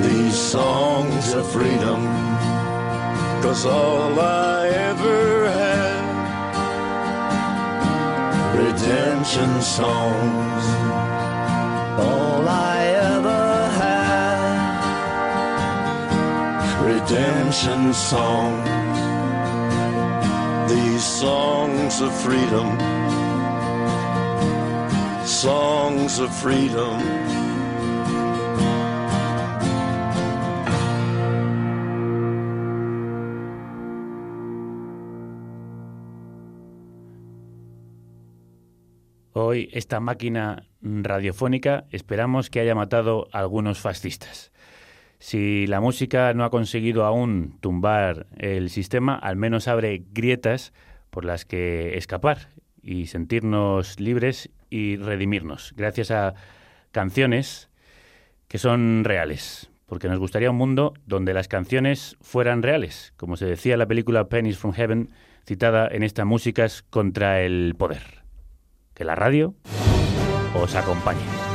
These songs of freedom, cause all I ever had, redemption songs? All I ever had, redemption songs, these songs of freedom, songs of freedom. Hoy esta máquina radiofónica esperamos que haya matado a algunos fascistas. Si la música no ha conseguido aún tumbar el sistema, al menos abre grietas por las que escapar y sentirnos libres y redimirnos, gracias a canciones que son reales, porque nos gustaría un mundo donde las canciones fueran reales, como se decía en la película Pennies from Heaven, citada en estas músicas contra el poder. Que la radio os acompañe.